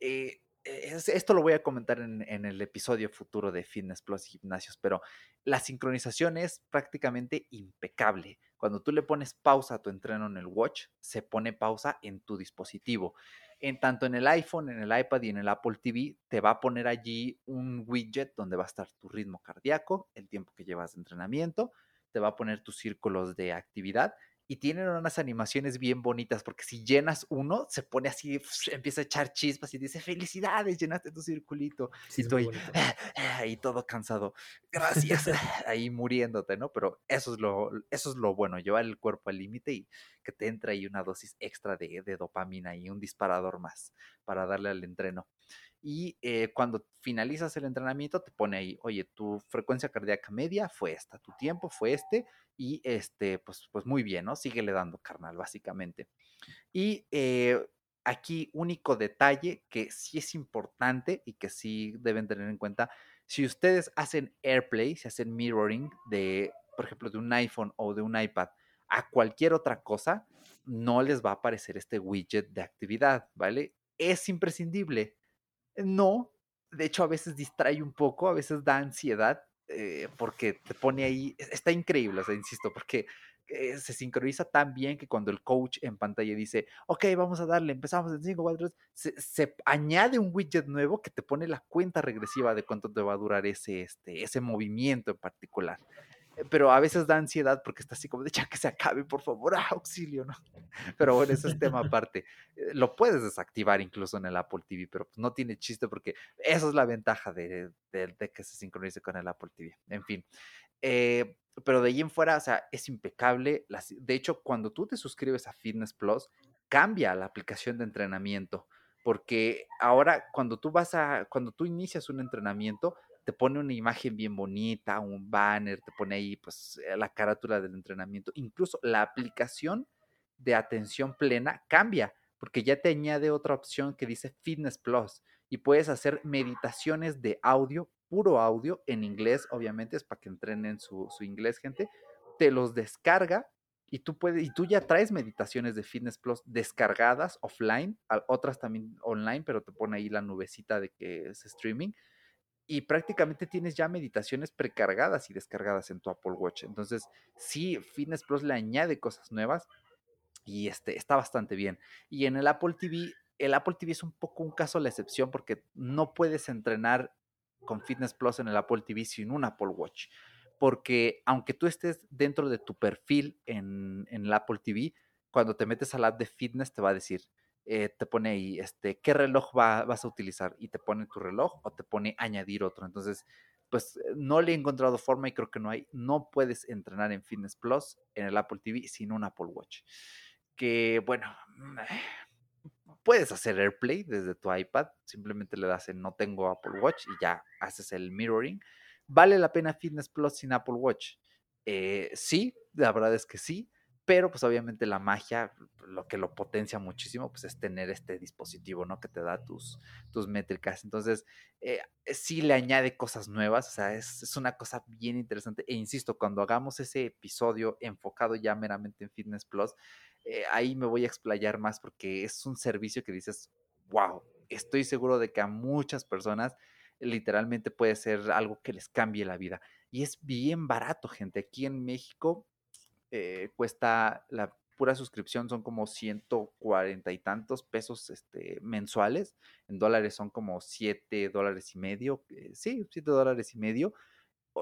Eh, esto lo voy a comentar en, el episodio futuro de Fitness Plus y gimnasios, pero la sincronización es prácticamente impecable. Cuando tú le pones pausa a tu entreno en el watch, se pone pausa en tu dispositivo. En tanto en el iPhone, en el iPad y en el Apple TV, te va a poner allí un widget donde va a estar tu ritmo cardíaco, el tiempo que llevas de entrenamiento, te va a poner tus círculos de actividad y tienen unas animaciones bien bonitas, porque si llenas uno, se pone así, empieza a echar chispas y dice, felicidades, llenaste tu circulito. y estoy ahí todo cansado. Gracias, ahí muriéndote, ¿no? Pero eso es lo, eso es lo bueno, llevar el cuerpo al límite y que te entre ahí una dosis extra de, de dopamina y un disparador más para darle al entreno y eh, cuando finalizas el entrenamiento te pone ahí, oye, tu frecuencia cardíaca media fue esta, tu tiempo fue este y este, pues, pues muy bien, ¿no? Síguele dando, carnal, básicamente. Y eh, aquí único detalle que sí es importante y que sí deben tener en cuenta, si ustedes hacen AirPlay, si hacen mirroring de, por ejemplo, de un iPhone o de un iPad a cualquier otra cosa, no les va a aparecer este widget de actividad, ¿vale? Es imprescindible no, de hecho a veces distrae un poco, a veces da ansiedad, eh, porque te pone ahí, e, está increíble, o sea, insisto, porque eh, se sincroniza tan bien que cuando el coach en pantalla dice, ok, vamos a darle, empezamos en 5, 4, 3, se, añade un widget nuevo que te pone la cuenta regresiva de cuánto te va a durar ese, este, ese movimiento en particular. Pero a veces da ansiedad porque está así como de ya que se acabe, por favor, ah, auxilio, ¿no? Pero bueno, ese es tema aparte. Eh, lo puedes desactivar incluso en el Apple TV, pero no tiene chiste porque esa es la ventaja de, que se sincronice con el Apple TV. En fin. Eh, pero de ahí en fuera, o sea, es impecable. De hecho, cuando tú te suscribes a Fitness Plus, cambia la aplicación de entrenamiento. Porque ahora cuando tú vas a, cuando tú inicias un entrenamiento, te pone una imagen bien bonita, un banner, te pone ahí pues eh, la carátula del entrenamiento. Incluso la aplicación de atención plena cambia porque ya te añade otra opción que dice Fitness Plus y puedes hacer meditaciones de audio, puro audio, en inglés, obviamente, es para que entrenen su, su inglés, gente. Te los descarga y tú puedes, y tú ya traes meditaciones de Fitness Plus descargadas offline, otras también online, pero te pone ahí la nubecita de que es streaming y prácticamente tienes ya meditaciones precargadas y descargadas en tu Apple Watch. Entonces, sí, Fitness Plus le añade cosas nuevas y este, está bastante bien. Y en el Apple TV, el Apple TV es un poco un caso la excepción porque no puedes entrenar con Fitness Plus en el Apple TV sin un Apple Watch. Porque aunque tú estés dentro de tu perfil en, en el Apple TV, cuando te metes al app de fitness te va a decir, eh, te pone ahí, este, ¿qué reloj vas a utilizar? Y te pone tu reloj o te pone añadir otro. Entonces, pues eh, no le he encontrado forma y creo que no hay, no puedes entrenar en Fitness Plus en el Apple TV sin un Apple Watch. Que bueno, puedes hacer AirPlay desde tu iPad, simplemente le das en no tengo Apple Watch y ya haces el mirroring. ¿Vale la pena Fitness Plus sin Apple Watch? Eh, sí, la verdad es que sí, pero pues obviamente la magia, lo que lo potencia muchísimo, pues es tener este dispositivo, ¿no? Que te da tus, tus métricas. Entonces, eh, sí le añade cosas nuevas, o sea, es, es, una cosa bien interesante. E insisto, cuando hagamos ese episodio enfocado ya meramente en Fitness Plus, eh, ahí me voy a explayar más porque es un servicio que dices, wow, estoy seguro de que a muchas personas literalmente puede ser algo que les cambie la vida. Y es bien barato, gente. Aquí en México eh, cuesta la pura suscripción son como 140 y tantos pesos este, mensuales. En dólares son como 7 dólares y medio. Eh, sí, 7 dólares y medio.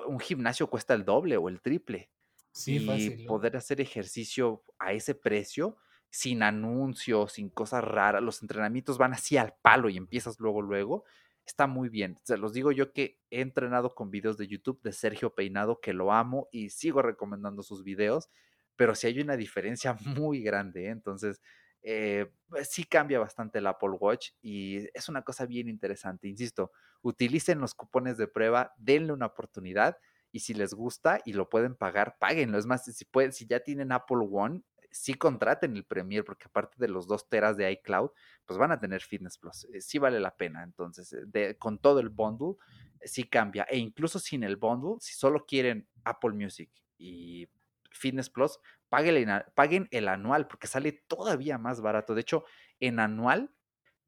Un gimnasio cuesta el doble o el triple. Sí, y poder hacer ejercicio a ese precio, sin anuncios, sin cosas raras, los entrenamientos van así al palo y empiezas luego, luego está muy bien. Se los digo yo que he entrenado con videos de YouTube de Sergio Peinado, que lo amo y sigo recomendando sus videos, pero sí hay una diferencia muy grande. ¿eh? Entonces, eh, pues sí cambia bastante el Apple Watch y es una cosa bien interesante. Insisto, utilicen los cupones de prueba, denle una oportunidad y si les gusta y lo pueden pagar, páguenlo. Es más, si, pueden, si ya tienen Apple One, sí contraten el Premier, porque aparte de los dos teras de iCloud, pues van a tener Fitness Plus. Eh, sí vale la pena. Entonces, eh, con todo el bundle, eh, sí cambia. E incluso sin el bundle, si solo quieren Apple Music y Fitness Plus, paguen, paguen el anual, porque sale todavía más barato. De hecho, en anual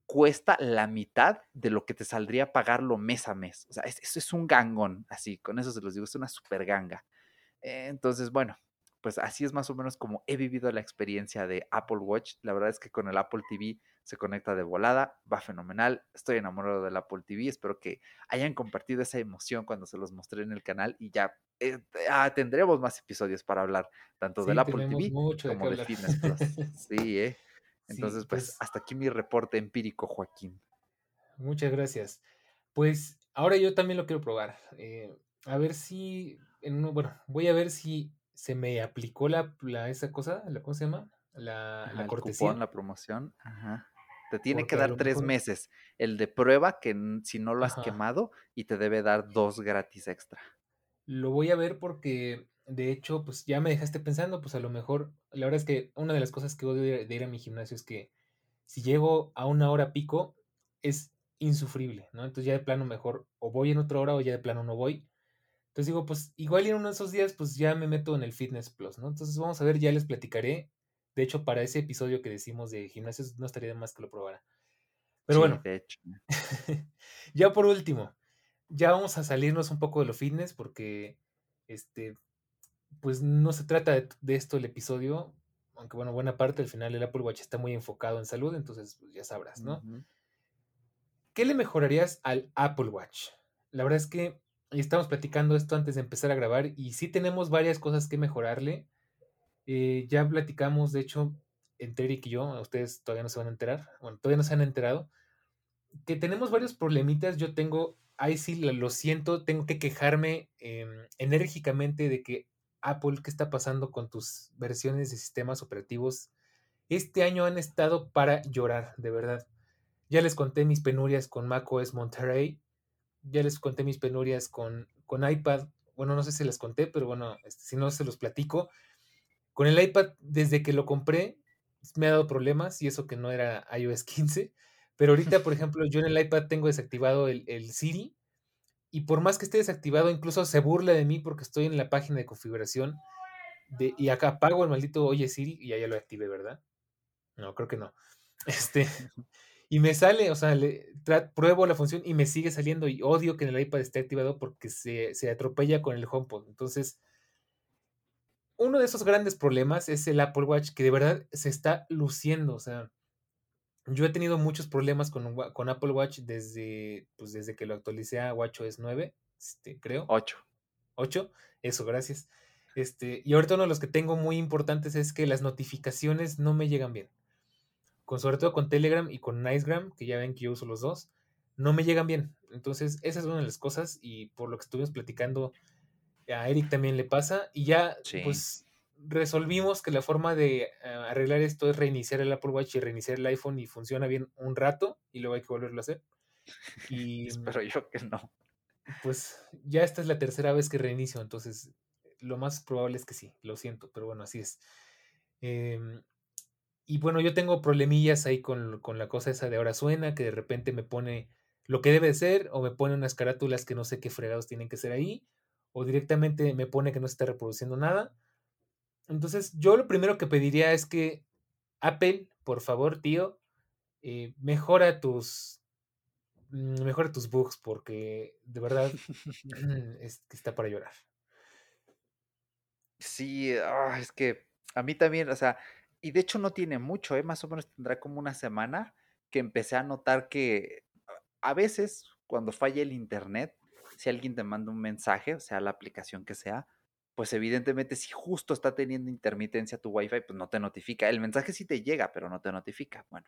cuesta la mitad de lo que te saldría pagarlo mes a mes. O sea, eso es, un gangón, así, con eso se los digo, es una super ganga. entonces, bueno, pues así es más o menos como he vivido la experiencia de Apple Watch. La verdad es que con el Apple TV se conecta de volada, va fenomenal. Estoy enamorado del Apple TV. Espero que hayan compartido esa emoción cuando se los mostré en el canal y ya eh, ah, tendremos más episodios para hablar tanto del Apple TV como de, Fitness Plus. Sí, ¿eh? Entonces, pues, pues hasta aquí mi reporte empírico, Joaquín. Muchas gracias. Pues ahora yo también lo quiero probar. Eh, a ver si, en bueno, voy a ver si se me aplicó la, esa cosa, la, ¿cómo se llama? La, la cortesía. la promoción. Ajá. Te tiene que dar tres meses. El de prueba, que si no lo has quemado, y te debe dar dos gratis extra. Lo voy a ver porque, de hecho, pues ya me dejaste pensando, pues a lo mejor, la verdad es que una de las cosas que odio de ir a mi gimnasio es que si llego a una hora pico, es insufrible, ¿no? Entonces ya de plano mejor o voy en otra hora o ya de plano no voy. Entonces digo, pues igual en uno de esos días, pues ya me meto en el Fitness Plus, ¿no? Entonces vamos a ver, ya les platicaré. De hecho, para ese episodio que decimos de gimnasios, no estaría de más que lo probara. Pero bueno, de hecho. ya por último, ya vamos a salirnos un poco de lo fitness porque, este, pues no se trata de, esto el episodio, aunque bueno, buena parte al final el Apple Watch está muy enfocado en salud, entonces pues, ya sabrás, ¿no? ¿Qué le mejorarías al Apple Watch? La verdad es que y estamos platicando esto antes de empezar a grabar y sí tenemos varias cosas que mejorarle. Eh, ya platicamos, de hecho, entre Eric y yo, ustedes todavía no se van a enterar, bueno, todavía no se han enterado, que tenemos varios problemitas. Yo tengo, ahí sí lo siento, tengo que quejarme em, enérgicamente de que Apple, ¿qué está pasando con tus versiones de sistemas operativos? Este año han estado para llorar, de verdad. Ya les conté mis penurias con macOS Monterey ya les conté mis penurias con, con iPad. Bueno, no sé si les conté, pero bueno, este, si no se los platico. Con el iPad, desde que lo compré, me ha dado problemas y eso que no era iOS 15. Pero ahorita, por ejemplo, yo en el iPad tengo desactivado el, Siri y por más que esté desactivado, incluso se burla de mí porque estoy en la página de configuración de, y acá apago el maldito Oye Siri y ya lo activé, ¿verdad? No, creo que no. Este, y me sale, o sea, le, pruebo la función y me sigue saliendo y odio que en el iPad esté activado porque se, se atropella con el HomePod. Entonces, uno de esos grandes problemas es el Apple Watch que de verdad se está luciendo. O sea, yo he tenido muchos problemas con, con Apple Watch desde, pues desde que lo actualicé a WatchOS 9, este, creo. 8. 8, eso, gracias. Este, y ahorita uno de los que tengo muy importantes es que las notificaciones no me llegan bien con, sobre todo con Telegram y con Nicegram, que ya ven que yo uso los dos, no me llegan bien. Entonces, esa es una de las cosas y por lo que estuvimos platicando, a Eric también le pasa y ya, pues, resolvimos que la forma de eh, arreglar esto es reiniciar el Apple Watch y reiniciar el iPhone y funciona bien un rato y luego hay que volverlo a hacer. Y Espero yo que no. pues ya esta es la tercera vez que reinicio, entonces lo más probable es que sí, lo siento, pero bueno, así es. Em, y bueno, yo tengo problemillas ahí con, con la cosa esa de ahora suena, que de repente me pone lo que debe ser o me pone unas carátulas que no sé qué fregados tienen que ser ahí o directamente me pone que no se está reproduciendo nada. Entonces, yo lo primero que pediría es que Apple, por favor, tío, eh, mejora tus mm, mejora tus bugs porque de verdad es que está para llorar. Sí, ah, es que a mí también, o sea, y de hecho no tiene mucho, ¿eh? Más o menos tendrá como una semana que empecé a notar que a veces cuando falla el internet, si alguien te manda un mensaje, o sea, la aplicación que sea, pues evidentemente si justo está teniendo intermitencia tu wifi, pues no te notifica. El mensaje sí te llega, pero no te notifica. Bueno,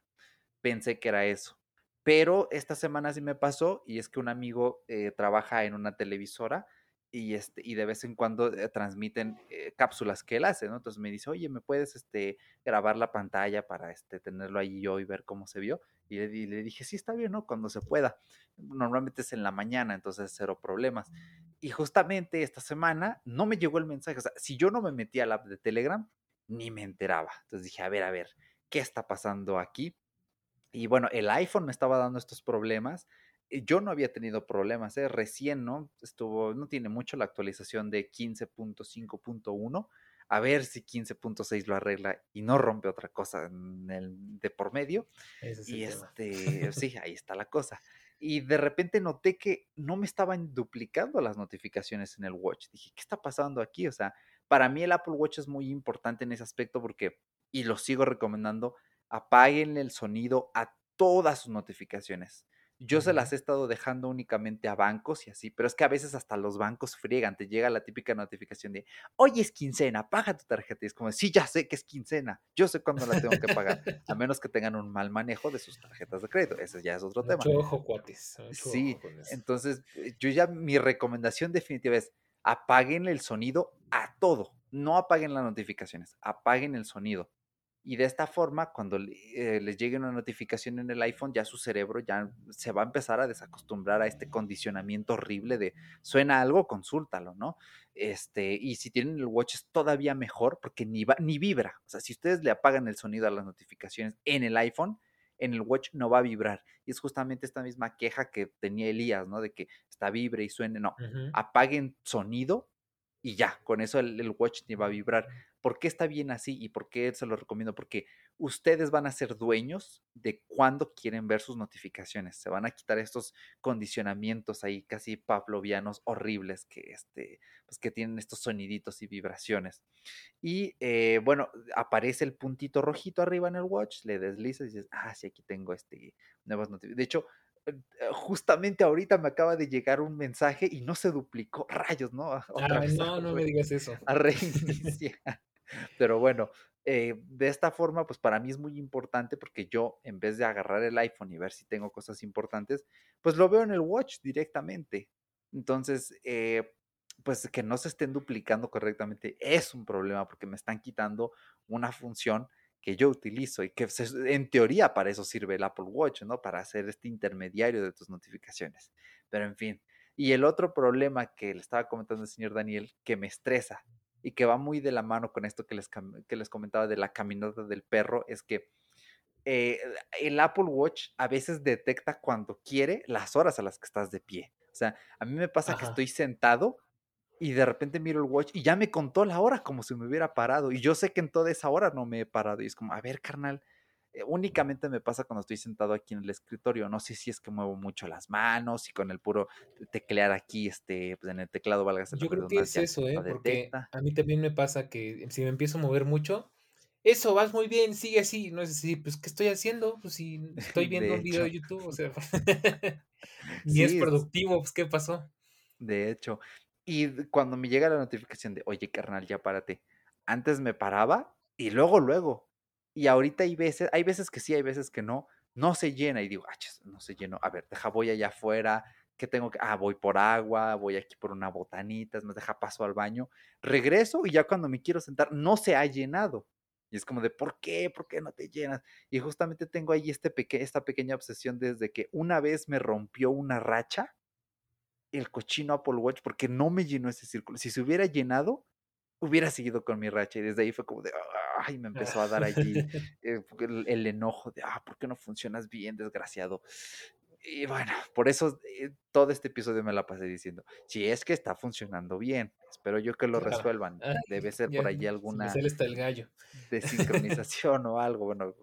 pensé que era eso. Pero esta semana sí me pasó y es que un amigo eh, trabaja en una televisora y, este, y de vez en cuando eh, transmiten eh, cápsulas que él hace, ¿no? Entonces me dice, oye, ¿me puedes este, grabar la pantalla para este, tenerlo ahí yo y ver cómo se vio? Y le, y le, dije, sí, está bien, ¿no? Cuando se pueda. Normalmente es en la mañana, entonces cero problemas. Y justamente esta semana no me llegó el mensaje. O sea, si yo no me metía al app de Telegram, ni me enteraba. Entonces dije, a ver, a ver, ¿qué está pasando aquí? Y bueno, el iPhone me estaba dando estos problemas yo no había tenido problemas, ¿eh? recién, ¿no? Estuvo, no tiene mucho la actualización de 15.5.1. A ver si 15.6 lo arregla y no rompe otra cosa en el, de por medio. y este, sí, ahí está la cosa. Y de repente noté que no me estaban duplicando las notificaciones en el Watch. Dije, ¿qué está pasando aquí? O sea, para mí el Apple Watch es muy importante en ese aspecto porque, y lo sigo recomendando, apaguen el sonido a todas sus notificaciones. Yo se las he estado dejando únicamente a bancos y así, pero es que a veces hasta los bancos friegan, te llega la típica notificación de, oye, es quincena, paga tu tarjeta. Y es como, sí, ya sé que es quincena, yo sé cuándo la tengo que pagar, a menos que tengan un mal manejo de sus tarjetas de crédito, ese ya es otro tema. ojo, cuates. sí, entonces eh, yo ya, mi recomendación definitiva es, apaguen el sonido a todo, no apaguen las notificaciones, apaguen el sonido. Y de esta forma, cuando eh, les llegue una notificación en el iPhone, ya su cerebro ya se va a empezar a desacostumbrar a este condicionamiento horrible de suena algo, consúltalo, ¿no? Este, y si tienen el watch es todavía mejor porque ni, va, ni vibra. O sea, si ustedes le apagan el sonido a las notificaciones en el iPhone, en el watch no va a vibrar. Y es justamente esta misma queja que tenía Elías, ¿no? De que está vibre y suene. No, apaguen sonido y ya, con eso el, watch va a vibrar. ¿Por qué está bien así y por qué se lo recomiendo? Porque ustedes van a ser dueños de cuándo quieren ver sus notificaciones. Se van a quitar estos condicionamientos ahí casi pavlovianos horribles que, este, pues que tienen estos soniditos y vibraciones. Y eh, bueno, aparece el puntito rojito arriba en el watch, le deslizas y dices, ah, sí, aquí tengo este, nuevas notificaciones. De hecho, justamente ahorita me acaba de llegar un mensaje y no se duplicó. Rayos, ¿no? Otra vez no, no me digas eso. A reiniciar. Pero bueno, eh, de esta forma, pues para mí es muy importante porque yo, en vez de agarrar el iPhone y ver si tengo cosas importantes, pues lo veo en el watch directamente. Entonces, eh, pues que no se estén duplicando correctamente es un problema porque me están quitando una función que yo utilizo y que en teoría para eso sirve el Apple Watch, ¿no? Para hacer este intermediario de tus notificaciones. Pero en fin. Y el otro problema que le estaba comentando el señor Daniel, que me estresa y que va muy de la mano con esto que les, que les comentaba de la caminata del perro, es que eh, el Apple Watch a veces detecta cuando quiere las horas a las que estás de pie. O sea, a mí me pasa que estoy sentado y de repente miro el watch y ya me contó la hora como si me hubiera parado. Y yo sé que en toda esa hora no me he parado. Y es como, a ver, carnal, eh, únicamente me pasa cuando estoy sentado aquí en el escritorio. No sé si es que muevo mucho las manos y con el puro teclear aquí, este, pues en el teclado valga Yo creo que es eso, ¿eh? Porque a mí también me pasa que si me empiezo a mover mucho, eso, vas muy bien, sigue así. No es así, pues, ¿qué estoy haciendo? Pues si estoy viendo un video de YouTube, o sea, ni es productivo, pues, ¿qué pasó? De hecho, y cuando me llega la notificación de, oye, carnal, ya párate. Antes me paraba y luego, luego, y ahorita hay veces, hay veces que sí, hay veces que no, no se llena y digo, ah, no se llenó, a ver, deja, voy allá afuera, que tengo que, ah, voy por agua, voy aquí por una botanita, me deja paso al baño, regreso y ya cuando me quiero sentar no se ha llenado. Y es como de, ¿por qué? ¿Por qué no te llenas? Y justamente tengo ahí este peque esta pequeña obsesión desde que una vez me rompió una racha el cochino Apple Watch porque no me llenó ese círculo. Si se hubiera llenado, hubiera seguido con mi racha y desde ahí fue como de, ay, me empezó a dar allí eh, el, enojo de, ah, ¿por qué no funcionas bien, desgraciado? Y bueno, por eso eh, todo este episodio me la pasé diciendo, si es que está funcionando bien, espero yo que lo resuelvan. Debe ser por allí alguna está el gallo. desincronización o algo, bueno,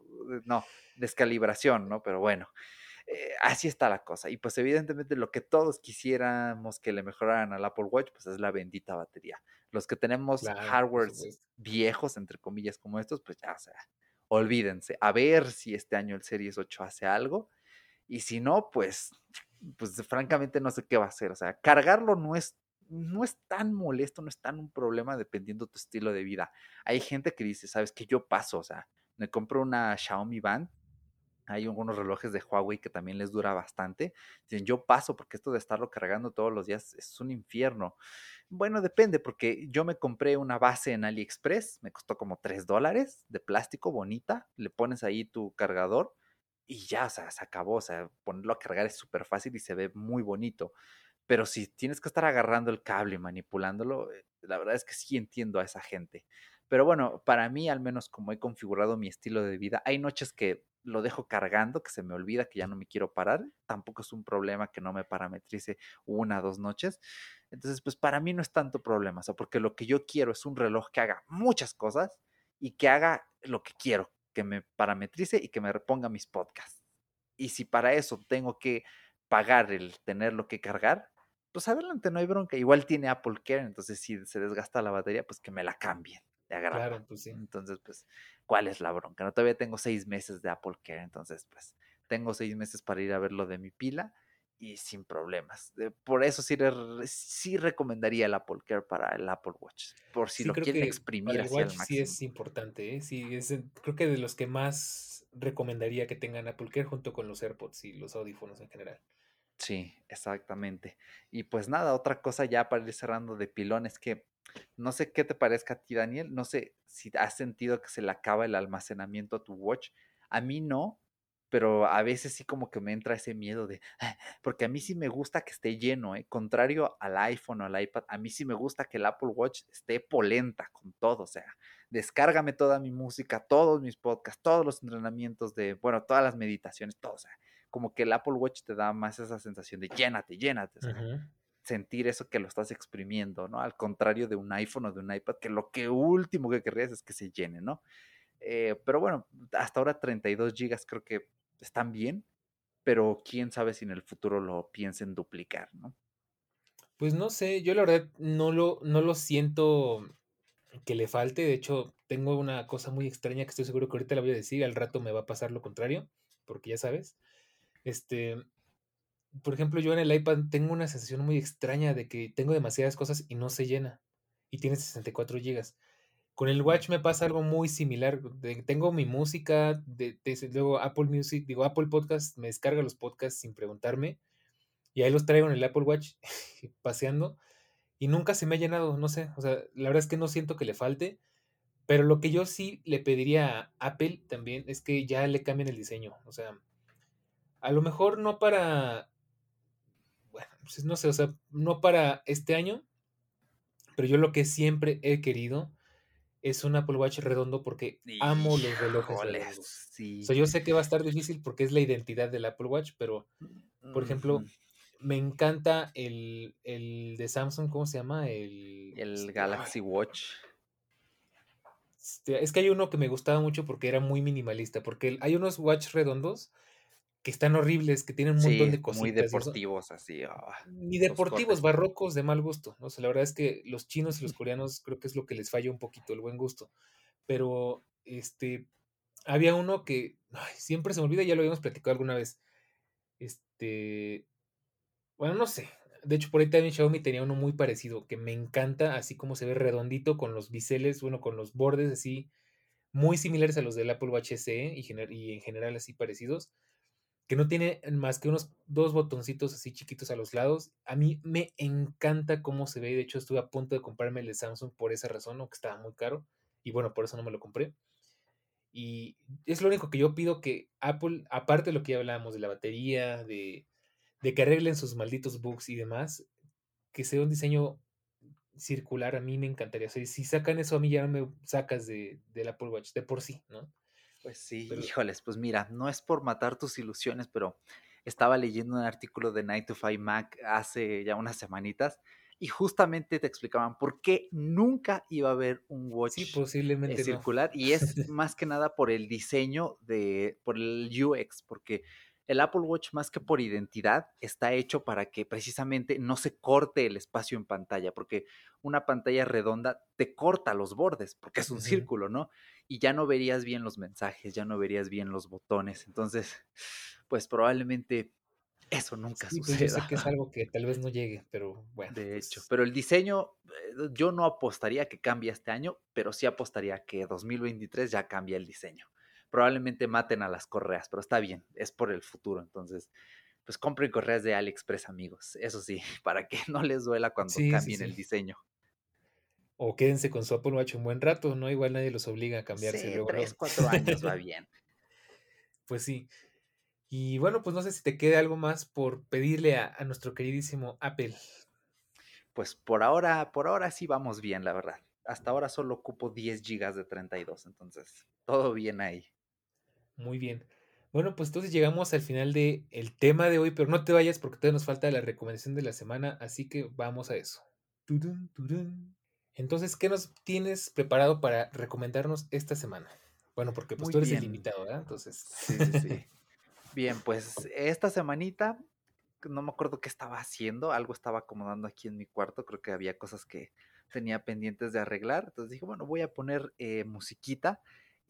no, descalibración, ¿no? Pero bueno, eh, así está la cosa. Y pues evidentemente lo que todos quisiéramos que le mejoraran al Apple Watch, pues es la bendita batería. Los que tenemos hardware viejos, entre comillas, como estos, pues ya, o sea, olvídense. A ver si este año el Series 8 hace algo. Y si no, pues, pues francamente no sé qué va a hacer. O sea, cargarlo no es, no es tan molesto, no es tan un problema dependiendo tu estilo de vida. Hay gente que dice, sabes que yo paso, o sea, me compro una Xiaomi Band hay algunos relojes de Huawei que también les dura bastante. Dicen, yo paso porque esto de estarlo cargando todos los días es un infierno. Bueno, depende, porque yo me compré una base en AliExpress, me costó como 3 dólares de plástico bonita, le pones ahí tu cargador y ya, o sea, se acabó, o sea, ponerlo a cargar es súper fácil y se ve muy bonito. Pero si tienes que estar agarrando el cable y manipulándolo, eh, la verdad es que sí entiendo a esa gente. Pero bueno, para mí, al menos como he configurado mi estilo de vida, hay noches que lo dejo cargando, que se me olvida que ya no me quiero parar. Tampoco es un problema que no me parametrice una o dos noches. Entonces, pues para mí no es tanto problema, o porque lo que yo quiero es un reloj que haga muchas cosas y que haga lo que quiero, que me parametrice y que me reponga mis podcasts. Y si para eso tengo que pagar el tenerlo que cargar, pues adelante, no hay bronca. Igual tiene Apple Care, entonces si se desgasta la batería, pues que me la cambien Claro, pues sí. Entonces, pues, ¿cuál es la bronca? No, todavía tengo seis meses de Apple Care, entonces, pues, tengo seis meses para ir a ver lo de mi pila y sin problemas. Por eso sí, sí recomendaría el Apple Care para el Apple Watch, por si lo quieren exprimir hacia el máximo. Sí es importante, ¿eh? sí, es, creo que de los que más recomendaría que tengan Apple Care junto con los AirPods y los audífonos en general. Sí, exactamente. Y pues nada, otra cosa ya para ir cerrando de pilón es que no sé qué te parezca a ti, Daniel. No sé si has sentido que se le acaba el almacenamiento a tu watch. A mí no, pero a veces sí como que me entra ese miedo de, ah", porque a mí sí me gusta que esté lleno, ¿eh? contrario al iPhone o al iPad, a mí sí me gusta que el Apple Watch esté polenta con todo, o sea, descárgame toda mi música, todos mis podcasts, todos los entrenamientos de, bueno, todas las meditaciones, todo, o sea, como que el Apple Watch te da más esa sensación de llénate, llénate, sentir eso que lo estás exprimiendo, ¿no? Al contrario de un iPhone o de un iPad, que lo que último que querrías es que se llene, ¿no? Eh, pero bueno, hasta ahora 32 gigas creo que están bien, pero quién sabe si en el futuro lo piensen duplicar, ¿no? Pues no sé, yo la verdad no lo, no lo siento que le falte, de hecho tengo una cosa muy extraña que estoy seguro que ahorita la voy a decir, al rato me va a pasar lo contrario, porque ya sabes, este, por ejemplo, yo en el iPad tengo una sensación muy extraña de que tengo demasiadas cosas y no se llena. Y tiene 64 gigas. Con el Watch me pasa algo muy similar. tengo mi música, luego Apple Music, digo Apple Podcast, me descarga los podcasts sin preguntarme. Y ahí los traigo en el Apple Watch paseando. Y nunca se me ha llenado, no sé. O sea, la verdad es que no siento que le falte. Pero lo que yo sí le pediría a Apple también es que ya le cambien el diseño. O sea, a lo mejor no para bueno, pues no sé, o sea, no para este año, pero yo lo que siempre he querido es un Apple Watch redondo porque amo los relojes redondos. O sea, yo sé que va a estar difícil porque es la identidad del Apple Watch, pero, por ejemplo, me encanta el, de Samsung, ¿cómo se llama? El, el este, Galaxy Watch. Este, es que hay uno que me gustaba mucho porque era muy minimalista, porque hay unos watch redondos que están horribles, que tienen un montón de cositas. Muy deportivos, así. Ah, Ni deportivos, barrocos de mal gusto. ¿no? O la verdad es que los chinos y los coreanos creo que es lo que les falla un poquito, el buen gusto. Pero este había uno que siempre se me olvida, ya lo habíamos platicado alguna vez. Este. Bueno, no sé. De hecho, por ahí también Xiaomi tenía uno muy parecido, que me encanta, así como se ve redondito, con los biseles, bueno, con los bordes así, muy similares a los del Apple Watch SE y, y en general así parecidos que no tiene más que unos dos botoncitos así chiquitos a los lados. A mí me encanta cómo se ve. De hecho, estuve a punto de comprarme el de Samsung por esa razón, aunque estaba muy caro. Y bueno, por eso no me lo compré. Y es lo único que yo pido que Apple, aparte de lo que ya hablábamos de la batería, de, que arreglen sus malditos bugs y demás, que sea un diseño circular, a mí me encantaría. Si sacan eso, a mí ya no me sacas de, del Apple Watch, de por sí, ¿no? Pues sí, híjoles, pues mira, no es por matar tus ilusiones, pero estaba leyendo un artículo de Night to 5 Mac hace ya unas semanitas y justamente te explicaban por qué nunca iba a haber un watch sí, posiblemente circular y es más que nada por el diseño de por el UX porque el Apple Watch más que por identidad está hecho para que precisamente no se corte el espacio en pantalla, porque una pantalla redonda te corta los bordes, porque es un círculo, ¿no? Y ya no verías bien los mensajes, ya no verías bien los botones. Entonces, pues probablemente eso nunca sí, suceda. Pues yo sé que es algo que tal vez no llegue, pero bueno. De hecho, pero el diseño, eh, yo no apostaría que cambie este año, pero sí apostaría que 2023 ya cambia el diseño probablemente maten a las correas, pero está bien, es por el futuro. Entonces, pues compren correas de AliExpress, amigos. Eso sí, para que no les duela cuando cambien el diseño. O quédense con su Apple Watch un buen rato, ¿no? Igual nadie los obliga a cambiarse. Sí, tres, cuatro años va bien. Pues sí. Y bueno, pues no sé si te queda algo más por pedirle a, a, nuestro queridísimo Apple. Pues por ahora, por ahora sí vamos bien, la verdad. Hasta ahora solo ocupo 10 gigas de 32, entonces todo bien ahí. Muy bien. Bueno, pues entonces llegamos al final del el tema de hoy, pero no te vayas porque todavía nos falta la recomendación de la semana, así que vamos a eso. Entonces, ¿qué nos tienes preparado para recomendarnos esta semana? Bueno, porque pues tú eres el invitado, ¿verdad? Entonces. Sí, sí, sí. bien, pues esta semanita, no me acuerdo qué estaba haciendo, algo estaba acomodando aquí en mi cuarto, creo que había cosas que tenía pendientes de arreglar, entonces dije, bueno, voy a poner eh, musiquita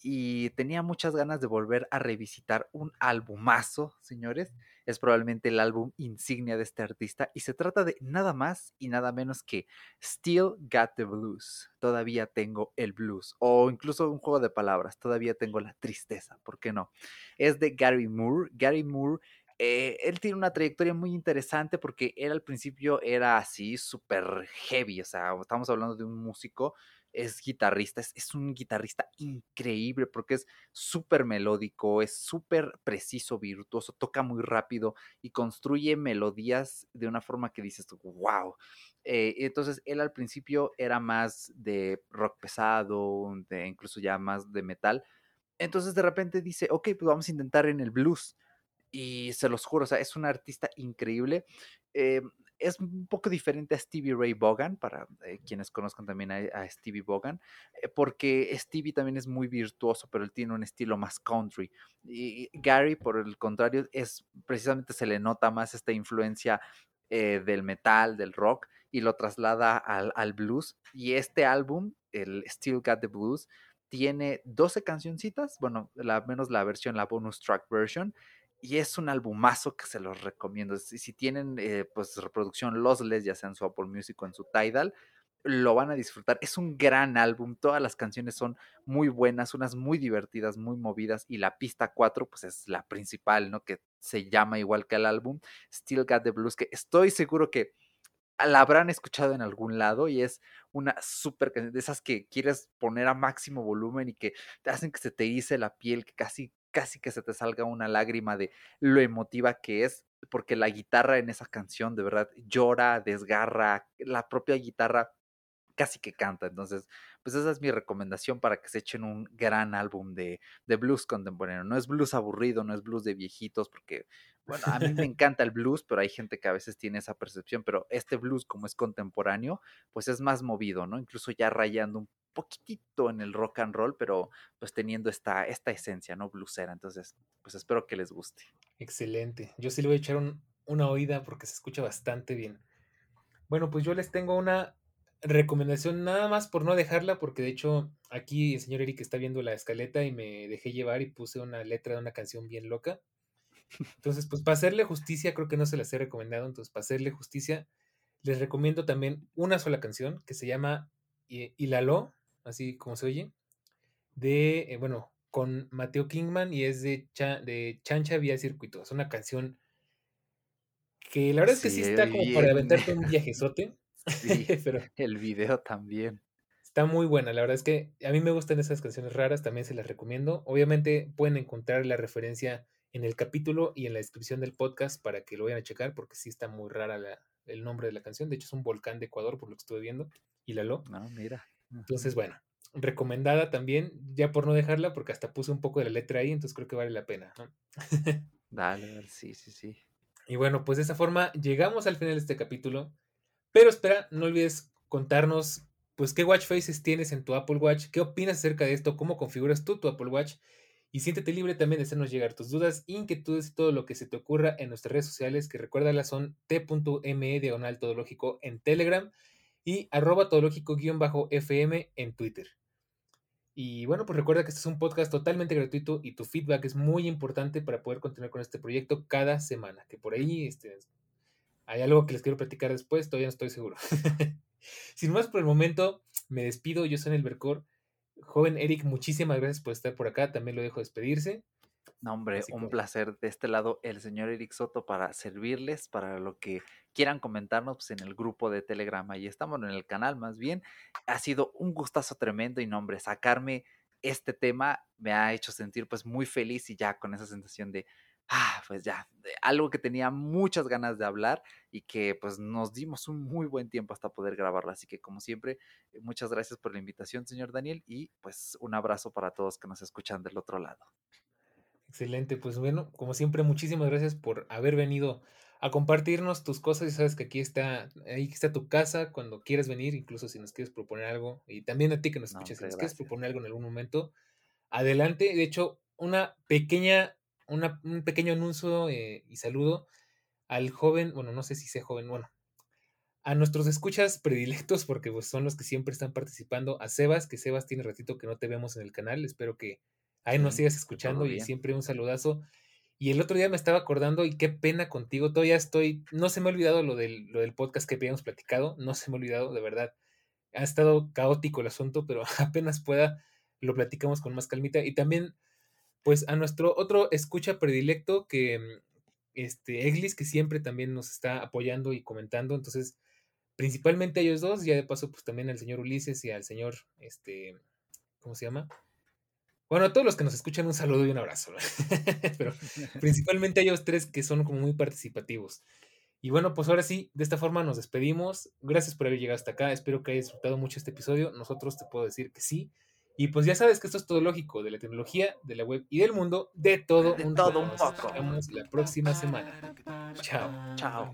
y tenía muchas ganas de volver a revisitar un albumazo, señores. Es probablemente el álbum insignia de este artista y se trata de nada más y nada menos que Still Got the Blues. Todavía tengo el blues o incluso un juego de palabras, todavía tengo la tristeza, ¿por qué no? Es de Gary Moore. Gary Moore eh, él tiene una trayectoria muy interesante porque él al principio era así súper heavy, o sea, estamos hablando de un músico es guitarrista, es, un guitarrista increíble porque es súper melódico, es súper preciso, virtuoso, toca muy rápido y construye melodías de una forma que dices, wow. Eh, entonces él al principio era más de rock pesado, de incluso ya más de metal. Entonces de repente dice, ok, pues vamos a intentar en el blues. Y se los juro, o sea, es un artista increíble. Eh, es un poco diferente a Stevie Ray Vaughan, para eh, quienes conozcan también a, Stevie Vaughan, eh, porque Stevie también es muy virtuoso, pero él tiene un estilo más country. Y Gary, por el contrario, es precisamente se le nota más esta influencia eh, del metal, del rock, y lo traslada al, blues. Y este álbum, el Still Got the Blues, tiene 12 cancioncitas, bueno, la, menos la versión, la bonus track version, y es un albumazo que se los recomiendo. Si, tienen eh, pues reproducción lossless, ya sea en su Apple Music o en su Tidal, lo van a disfrutar. Es un gran álbum, todas las canciones son muy buenas, unas muy divertidas, muy movidas y la pista 4 pues es la principal, ¿no? Que se llama igual que el álbum, Still Got the Blues, que estoy seguro que la habrán escuchado en algún lado y es una súper canción de esas que quieres poner a máximo volumen y que te hacen que se te hice la piel, que casi casi que se te salga una lágrima de lo emotiva que es, porque la guitarra en esa canción de verdad llora, desgarra, la propia guitarra casi que canta. Entonces, pues esa es mi recomendación para que se echen un gran álbum de, de, blues contemporáneo. No es blues aburrido, no es blues de viejitos, porque, bueno, a mí me encanta el blues, pero hay gente que a veces tiene esa percepción, pero este blues como es contemporáneo, pues es más movido, ¿no? Incluso ya rayando un poquitito en el rock and roll, pero pues teniendo esta, esta esencia, ¿no? Bluesera. Entonces, pues espero que les guste. Excelente. Yo sí le voy a echar una oída porque se escucha bastante bien. Bueno, pues yo les tengo una recomendación nada más por no dejarla, porque de hecho aquí el señor Eric está viendo la escaleta y me dejé llevar y puse una letra de una canción bien loca. Entonces, pues para hacerle justicia, creo que no se las he recomendado, entonces para hacerle justicia, les recomiendo también una sola canción que se llama Hilalo así como se oye, de, eh, bueno, con Mateo Kingman y es de, de Chancha Vía Circuito. Es una canción que la verdad es que sí está como para aventarte un viajezote. Sí, pero el video también. Está muy buena, la verdad es que a mí me gustan esas canciones raras, también se las recomiendo. Obviamente pueden encontrar la referencia en el capítulo y en la descripción del podcast para que lo vayan a checar, porque sí está muy rara el nombre de la canción. De hecho, es un volcán de Ecuador, por lo que estuve viendo, y la lo. No, mira. Entonces, bueno, recomendada también, ya por no dejarla, porque hasta puse un poco de la letra ahí, entonces creo que vale la pena. Dale, sí, sí, sí. Y bueno, pues de esa forma llegamos al final de este capítulo. Pero espera, no olvides contarnos, pues, qué watch faces tienes en tu Apple Watch, qué opinas acerca de esto, cómo configuras tú tu Apple Watch. Y siéntete libre también de hacernos llegar tus dudas, inquietudes y todo lo que se te ocurra en nuestras redes sociales, que recuérdalas son t.me diagonal todológico en Telegram y arroba todológico-fm en Twitter. Y bueno, pues recuerda que este es un podcast totalmente gratuito y tu feedback es muy importante para poder continuar con este proyecto cada semana. Que por ahí este, hay algo que les quiero platicar después, todavía no estoy seguro. Sin más por el momento, me despido. Yo soy el Bercor. Joven Eric, muchísimas gracias por estar por acá. También lo dejo despedirse. No, hombre, un placer de este lado, el señor Eric Soto, para servirles, para lo que quieran comentarnos pues, en el grupo de Telegram. Ahí estamos en el canal, más bien. Ha sido un gustazo tremendo y, no, hombre, sacarme este tema me ha hecho sentir pues muy feliz y ya con esa sensación de, ah, pues ya, algo que tenía muchas ganas de hablar y que pues nos dimos un muy buen tiempo hasta poder grabarlo. Así que como siempre, muchas gracias por la invitación, señor Daniel, y pues un abrazo para todos que nos escuchan del otro lado. Excelente, pues bueno, como siempre, muchísimas gracias por haber venido a compartirnos tus cosas. Y sabes que aquí está, ahí está tu casa cuando quieras venir, incluso si nos quieres proponer algo. Y también a ti que nos escuches, si nos quieres proponer algo en algún momento, adelante. De hecho, una pequeña, una, un pequeño anuncio eh, y saludo al joven, bueno, no sé si sea joven, bueno, a nuestros escuchas predilectos, porque pues, son los que siempre están participando, a Sebas, que Sebas tiene ratito que no te vemos en el canal, espero que Ahí nos sigas escuchando y siempre un saludazo. Y el otro día me estaba acordando y qué pena contigo, todavía estoy, no se me ha olvidado lo del, lo del podcast que habíamos platicado, no se me ha olvidado, de verdad. Ha estado caótico el asunto, pero apenas pueda lo platicamos con más calmita. Y también, pues a nuestro otro escucha predilecto, que mm, este Eglis, que siempre también nos está apoyando y comentando. Entonces, principalmente a ellos dos, ya de paso, pues también al señor Ulises y al señor, este, ¿cómo se llama? Bueno, a todos los que nos escuchan, un saludo y un abrazo. Pero principalmente a ellos tres que son como muy participativos. Y bueno, pues ahora sí, de esta forma nos despedimos. Gracias por haber llegado hasta acá. Espero que hayas disfrutado mucho este episodio. Nosotros te puedo decir que sí. Y pues ya sabes que esto es todo lógico, de la tecnología, de la web y del mundo, de todo, un, todo un poco. Nos vemos la próxima semana. Chao. Chao.